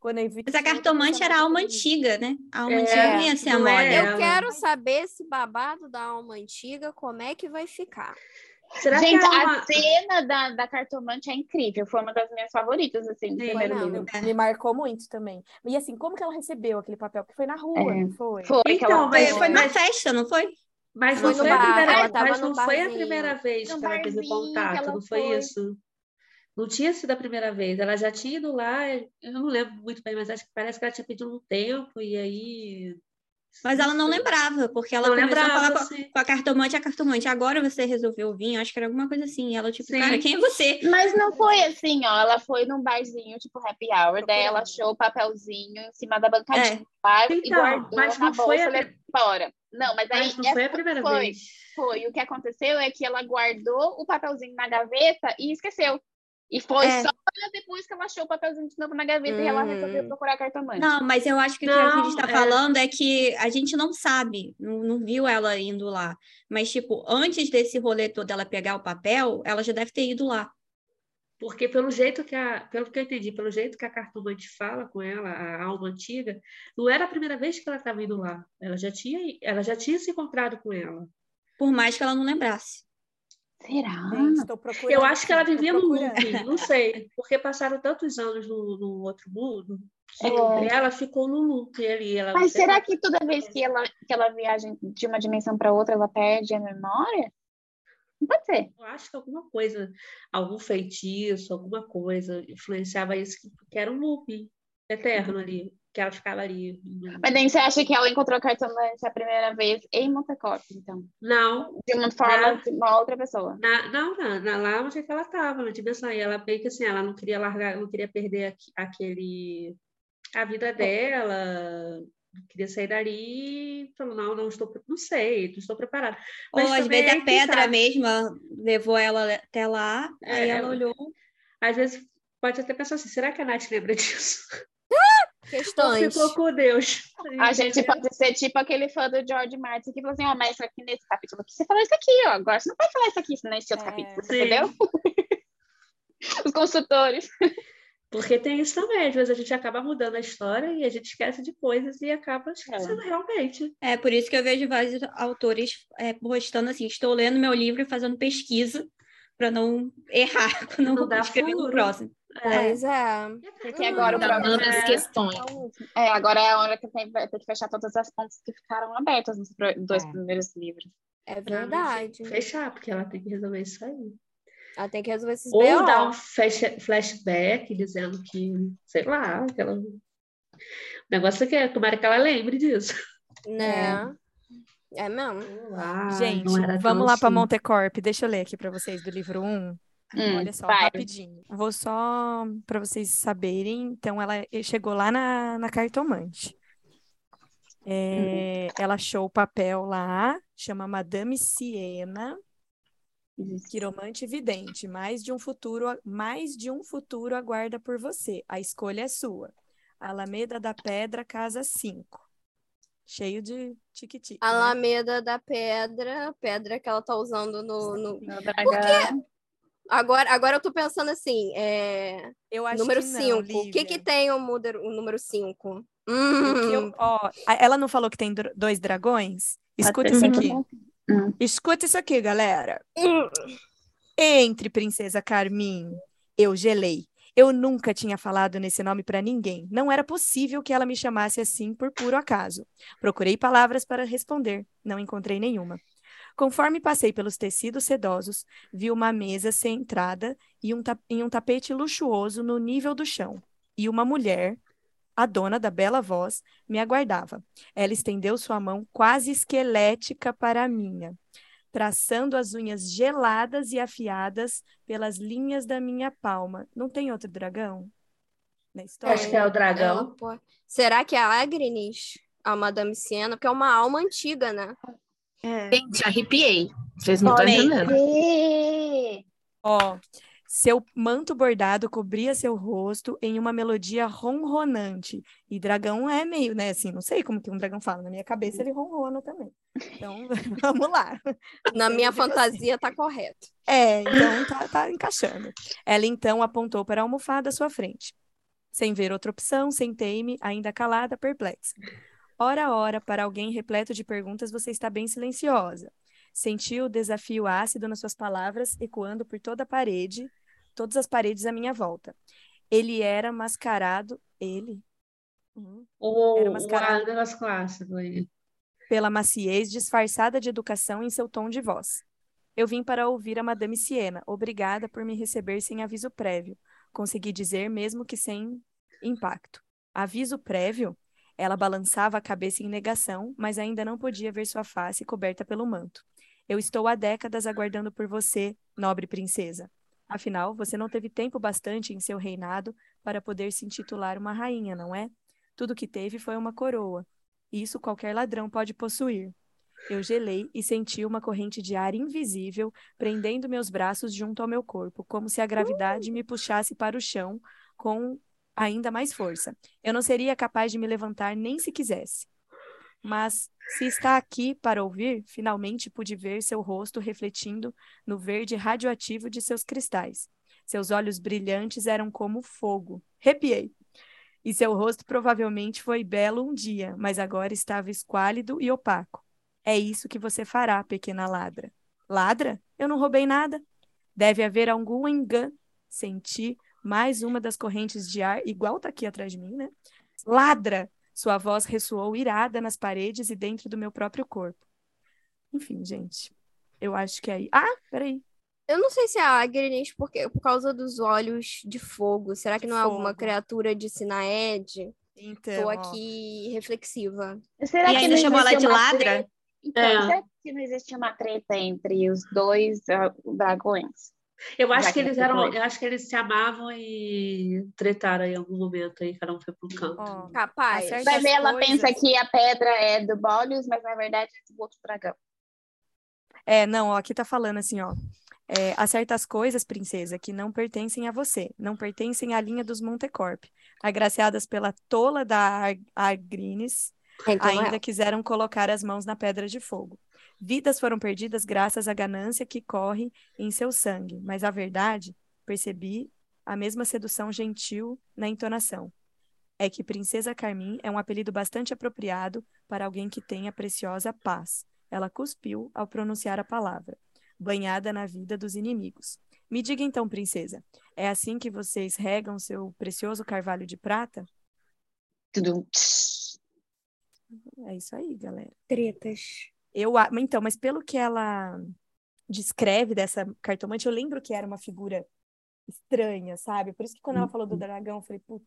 C: Quando eu vi
F: Mas a cartomante era a alma antiga, né? A alma
D: É,
F: antiga não ia ser a
D: é
F: Molly.
A: Eu
D: ela.
A: quero saber esse babado da alma antiga, como é que vai ficar.
D: Será
B: Gente,
D: que é
B: a
D: uma...
B: cena da, da cartomante é incrível. Foi uma das minhas favoritas, assim, do
D: Sim.
B: primeiro
A: Foi
B: livro.
C: Me marcou muito também. E assim, como que ela recebeu aquele papel? Porque foi na rua,
B: É.
C: não foi?
B: Foi que
D: Então, mas-
F: foi numa
D: mas-
F: festa, não foi?
D: Mas
A: Foi
D: não
A: no
D: foi a
A: bar,
D: primeira,
A: ela tava
D: mas não foi a primeira vez
B: No
D: que ela teve
B: que
D: contato,
B: ela
D: não foi
B: foi.
D: isso? Não tinha sido a primeira vez. Ela já tinha ido lá, eu não lembro muito bem, mas acho que parece que ela tinha pedido um tempo e aí.
F: Mas ela não lembrava, porque ela
D: Não
F: começou a
D: lembrava,
F: falar com, com a cartomante, a cartomante, agora você resolveu vir, acho que era alguma coisa assim. E ela, tipo,
D: Sim.
F: cara, quem é você?
B: Mas não foi assim, ó. Ela foi num barzinho, tipo happy hour, daí ela achou o papelzinho em cima da bancadinha
F: É.
B: do bar e
D: Então,
B: guardou
D: mas
B: na
D: não
B: bolsa
D: foi
B: e
D: a-
B: embora. Não, mas aí
D: Mas não foi a primeira
B: foi,
D: vez.
B: Foi. O que aconteceu é que ela guardou o papelzinho na gaveta e esqueceu. E foi
F: É.
B: só depois que ela achou o papelzinho de novo na gaveta e ela
A: Hum.
B: resolveu procurar a cartomante.
F: Não, mas eu acho que o que a
D: Não,
F: gente está
D: é.
F: falando é que a gente não sabe, não, não viu ela indo lá. Mas, tipo, antes desse rolê todo dela pegar o papel, ela já deve ter ido lá.
D: Porque pelo jeito que a, pelo que eu entendi, pelo jeito que a cartomante fala com ela, a alma antiga, não era a primeira vez que ela estava indo lá. Ela já tinha, ela já tinha se encontrado com ela.
F: Por mais que ela não lembrasse.
B: Será?
C: Gente, procurando.
D: Eu acho que ela vivia no looping, não sei, porque passaram tantos anos no, no outro mundo que
B: É.
D: ela ficou no looping ali. Ela,
B: Mas será que toda vez que ela, que ela viaja de uma dimensão para outra, ela perde a memória? Não pode ser.
D: Eu acho que alguma coisa, algum feitiço, alguma coisa influenciava isso, que, que era um looping eterno ali, que ela ficava ali. no-
B: Mas daí você acha que ela encontrou a cartomante a primeira vez em Montecorp, então?
D: Não,
B: De uma forma
D: Ela-
B: de uma outra pessoa.
D: na, não, na, na, lá onde é que ela estava, na dimensão. E ela meio que assim, ela não queria largar, não queria perder aqu- aquele, a vida dela, não queria sair dali, e falou, não, não estou, não sei, não estou preparada.
F: Ou
D: Mas
F: às
D: também
F: vezes a pedra
D: tá.
F: mesmo levou ela até lá, aí
D: É,
F: ela olhou.
D: Às vezes pode até pensar assim, será que a Nath lembra disso?
A: Questões.
D: ficou com Deus?
B: A gente
D: Entendeu?
B: pode ser tipo aquele fã do George Martin que falou assim, ó, mas aqui nesse capítulo aqui, você falou isso aqui, ó. Agora você não pode falar isso aqui nesse outro
C: É,
B: capítulo,
D: sim.
B: entendeu? Os consultores.
D: Porque tem isso também, às vezes a gente acaba mudando a história e a gente esquece de coisas e acaba esquecendo realmente.
F: É por isso que eu vejo vários autores é, postando assim: estou lendo meu livro e fazendo pesquisa para não errar quando
D: Não dá
F: escrever no próximo.
A: Pois é.
B: Porque agora o
G: Tá as
B: é...
G: questões.
B: é, agora é a hora que tem, vai ter que fechar todas as pontas que ficaram abertas nos dois
C: É.
B: primeiros livros.
A: É verdade.
D: Fechar, porque ela tem que resolver isso aí.
A: Ela tem que resolver esses
D: Ou
A: B.O.
D: dar um flash- flashback dizendo que, sei lá, que ela... o negócio é que tomara que ela lembre disso.
A: Né? É mesmo.
D: Ah,
C: Gente, vamos lá para
D: assim.
C: Montecorp. Deixa eu ler aqui para vocês do livro 1.
B: Hum,
C: Olha só,
B: vai.
C: rapidinho. Vou só para vocês saberem. Então, ela chegou lá na, na cartomante. É, ela achou o papel lá, chama Madame Siena, quiromante vidente. Mais de um futuro, mais de um futuro aguarda por você. A escolha é sua. Alameda da Pedra, casa 5. Cheio de tique-tique. né?
A: Alameda da Pedra, pedra que ela tá usando no. no-
B: No dragão.
A: Agora, agora eu tô pensando assim, é...
C: Eu acho
A: número
C: que não,
A: 5. O que que tem o, muder- o número 5?
C: O que eu- ó, ela não falou que tem dois dragões? Escuta isso aqui.
B: Hum.
C: Escuta isso aqui, galera. Entre Princesa Carmin, eu gelei. Eu nunca tinha falado nesse nome para ninguém. Não era possível que ela me chamasse assim por puro acaso. Procurei palavras para responder, não encontrei nenhuma. Conforme passei pelos tecidos sedosos, vi uma mesa centrada e um, em um tapete luxuoso no nível do chão. E uma mulher, a dona da bela voz, me aguardava. Ela estendeu sua mão quase esquelética para a minha traçando as unhas geladas e afiadas pelas linhas da minha palma. Não tem outro dragão na história?
D: Acho que é o dragão.
A: Ela, Será que é a Agnes, a Madame Siena? Porque é uma alma antiga, né?
G: É. Gente, arrepiei. Vocês não estão entendendo.
C: Ó, seu manto bordado cobria seu rosto em uma melodia ronronante. E dragão é meio, né? Assim, não sei como que um dragão fala. Na minha cabeça ele ronrona também. Então, vamos lá.
A: Na minha fantasia tá correto.
C: É, então tá, tá encaixando. Ela então apontou para a almofada à sua frente. Sem ver outra opção, sentei-me, ainda calada, perplexa. Ora, ora, para alguém repleto de perguntas, você está bem silenciosa. Senti o desafio ácido nas suas palavras, ecoando por toda a parede, todas as paredes à minha volta. Ele era mascarado. Ele?
D: Uhum. O, era mascarado. O das classes,
C: pela maciez disfarçada de educação em seu tom de voz. Eu vim para ouvir a Madame Siena. Obrigada por me receber sem aviso prévio. Consegui dizer, mesmo que sem impacto. Aviso prévio? Ela balançava a cabeça em negação, mas ainda não podia ver sua face coberta pelo manto. Eu estou há décadas aguardando por você, nobre princesa. Afinal, você não teve tempo bastante em seu reinado para poder se intitular uma rainha, não é? Tudo que teve foi uma coroa. Isso qualquer ladrão pode possuir. Eu gelei e senti uma corrente de ar invisível prendendo meus braços junto ao meu corpo, como se a gravidade me puxasse para o chão com ainda mais força. Eu não seria capaz de me levantar nem se quisesse. Mas se está aqui para ouvir, finalmente pude ver seu rosto refletindo no verde radioativo de seus cristais. Seus olhos brilhantes eram como fogo. Repiei. E seu rosto provavelmente foi belo um dia, mas agora estava esquálido e opaco. É isso que você fará, pequena ladra. Ladra? Eu não roubei nada. Deve haver algum engano. Senti mais uma das correntes de ar, igual tá aqui atrás de mim, né? Ladra! Sua voz ressoou irada nas paredes e dentro do meu próprio corpo. Enfim, gente. Eu acho que é aí. Ah, peraí.
A: Eu não sei se é a Agnes porque, por causa dos olhos de fogo. Será que não é alguma criatura de Sinaed?
C: Então,
A: Tô aqui ó. reflexiva.
F: Será e que ainda chamou ela de ladra?
B: Então, é. será que não existe uma treta entre os dois uh, dragões?
D: Eu acho que eles eram, eu acho que eles se amavam e tretaram em algum momento aí, cada um foi para um canto. Oh,
A: capaz.
B: Vai ver, ela coisas... pensa que a pedra é do Bolius, mas na verdade é do outro dragão.
C: É, não, ó, aqui tá falando assim, ó. É, há certas coisas, princesa, que não pertencem a você, não pertencem à linha dos Montecorp. Agraciadas pela tola da Agrines, então, ainda é. quiseram colocar as mãos na pedra de fogo. Vidas foram perdidas graças à ganância que corre em seu sangue, mas a verdade, percebi a mesma sedução gentil na entonação. É que Princesa Carmin é um apelido bastante apropriado para alguém que tem a preciosa paz. Ela cuspiu ao pronunciar a palavra, banhada na vida dos inimigos. Me diga então, princesa, é assim que vocês regam seu precioso carvalho de prata?
B: Tudo.
C: É isso aí, galera.
A: Tretas.
C: Eu, então, mas pelo que ela descreve dessa cartomante, eu lembro que era uma figura estranha, sabe? Por isso que quando ela falou do dragão, eu falei, putz.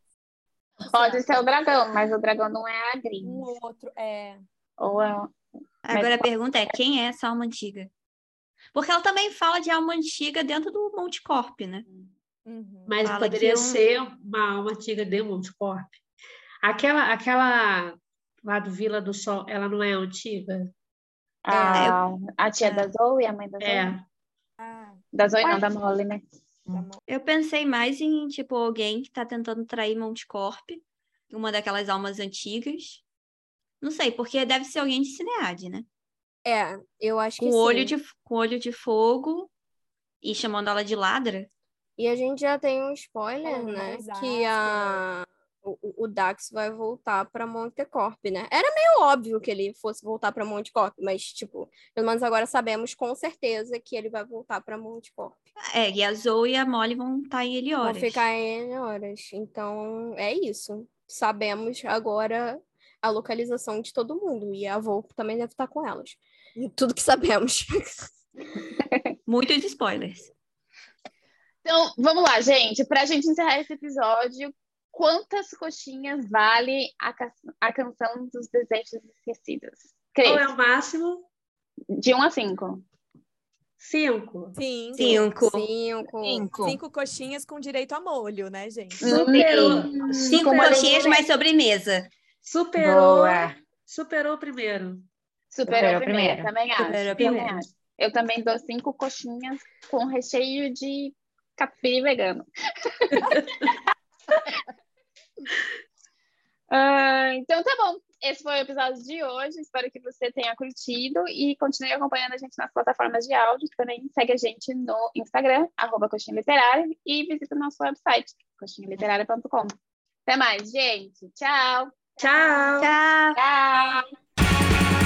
B: Pode ser o dragão, mas o dragão não é a Gris.
C: Um outro, é.
B: Ou é.
F: Agora mas... a pergunta é: quem é essa alma antiga? Porque ela também fala de alma antiga dentro do Monte Corp, né?
D: Uhum. Mas fala poderia um... ser uma alma antiga de Monte Corp. Aquela, aquela lá do Vila do Sol, ela não é antiga?
B: A, é, a tia da Zoe, a mãe da Zoe?
D: É.
B: Da Zoe não, da Molly, né?
F: Eu pensei mais em, tipo, alguém que tá tentando trair Monte Corp, uma daquelas almas antigas. Não sei, porque deve ser alguém de Cineade, né?
A: É, eu acho
F: com
A: que
F: olho
A: sim.
F: De, com olho de fogo e chamando ela de ladra.
A: E a gente já tem um spoiler, né? Que a o, o Dax vai voltar para Montecorp, né? Era meio óbvio que ele fosse voltar para Montecorp, mas, tipo, pelo menos agora sabemos com certeza que ele vai voltar para Montecorp.
F: É, e a Zoe e a Molly vão estar em Elioras.
A: Vão ficar em horas. Então, é isso. Sabemos agora a localização de todo mundo. E a Volpe também deve estar com elas. E tudo que sabemos.
F: Muitos spoilers.
B: Então, vamos lá, gente. Para a gente encerrar esse episódio, quantas coxinhas vale a, a canção dos desejos esquecidos?
D: Qual
B: Cris,
D: é o máximo?
B: de 1 a 5.
D: Cinco.
C: Cinco.
F: Cinco.
A: Cinco.
C: Cinco. Cinco coxinhas com direito a molho, né, gente?
D: Superou.
F: Cinco
D: superou-
F: coxinhas mais sobremesa.
D: Superou.
E: Boa.
D: Superou o primeiro.
B: Superou,
E: Superou
B: primeiro,
E: primeiro.
B: também acho.
F: Superou primeiro.
B: Eu também dou cinco coxinhas com recheio de catupiry vegano. Ah, então tá bom. Esse foi o episódio de hoje. Espero que você tenha curtido e continue acompanhando a gente nas plataformas de áudio. Também segue a gente no Instagram, arroba Coxinha Literária, e visita o nosso website, coxinhaliterária.com. Até mais, gente. Tchau.
D: Tchau.
F: Tchau.
B: Tchau.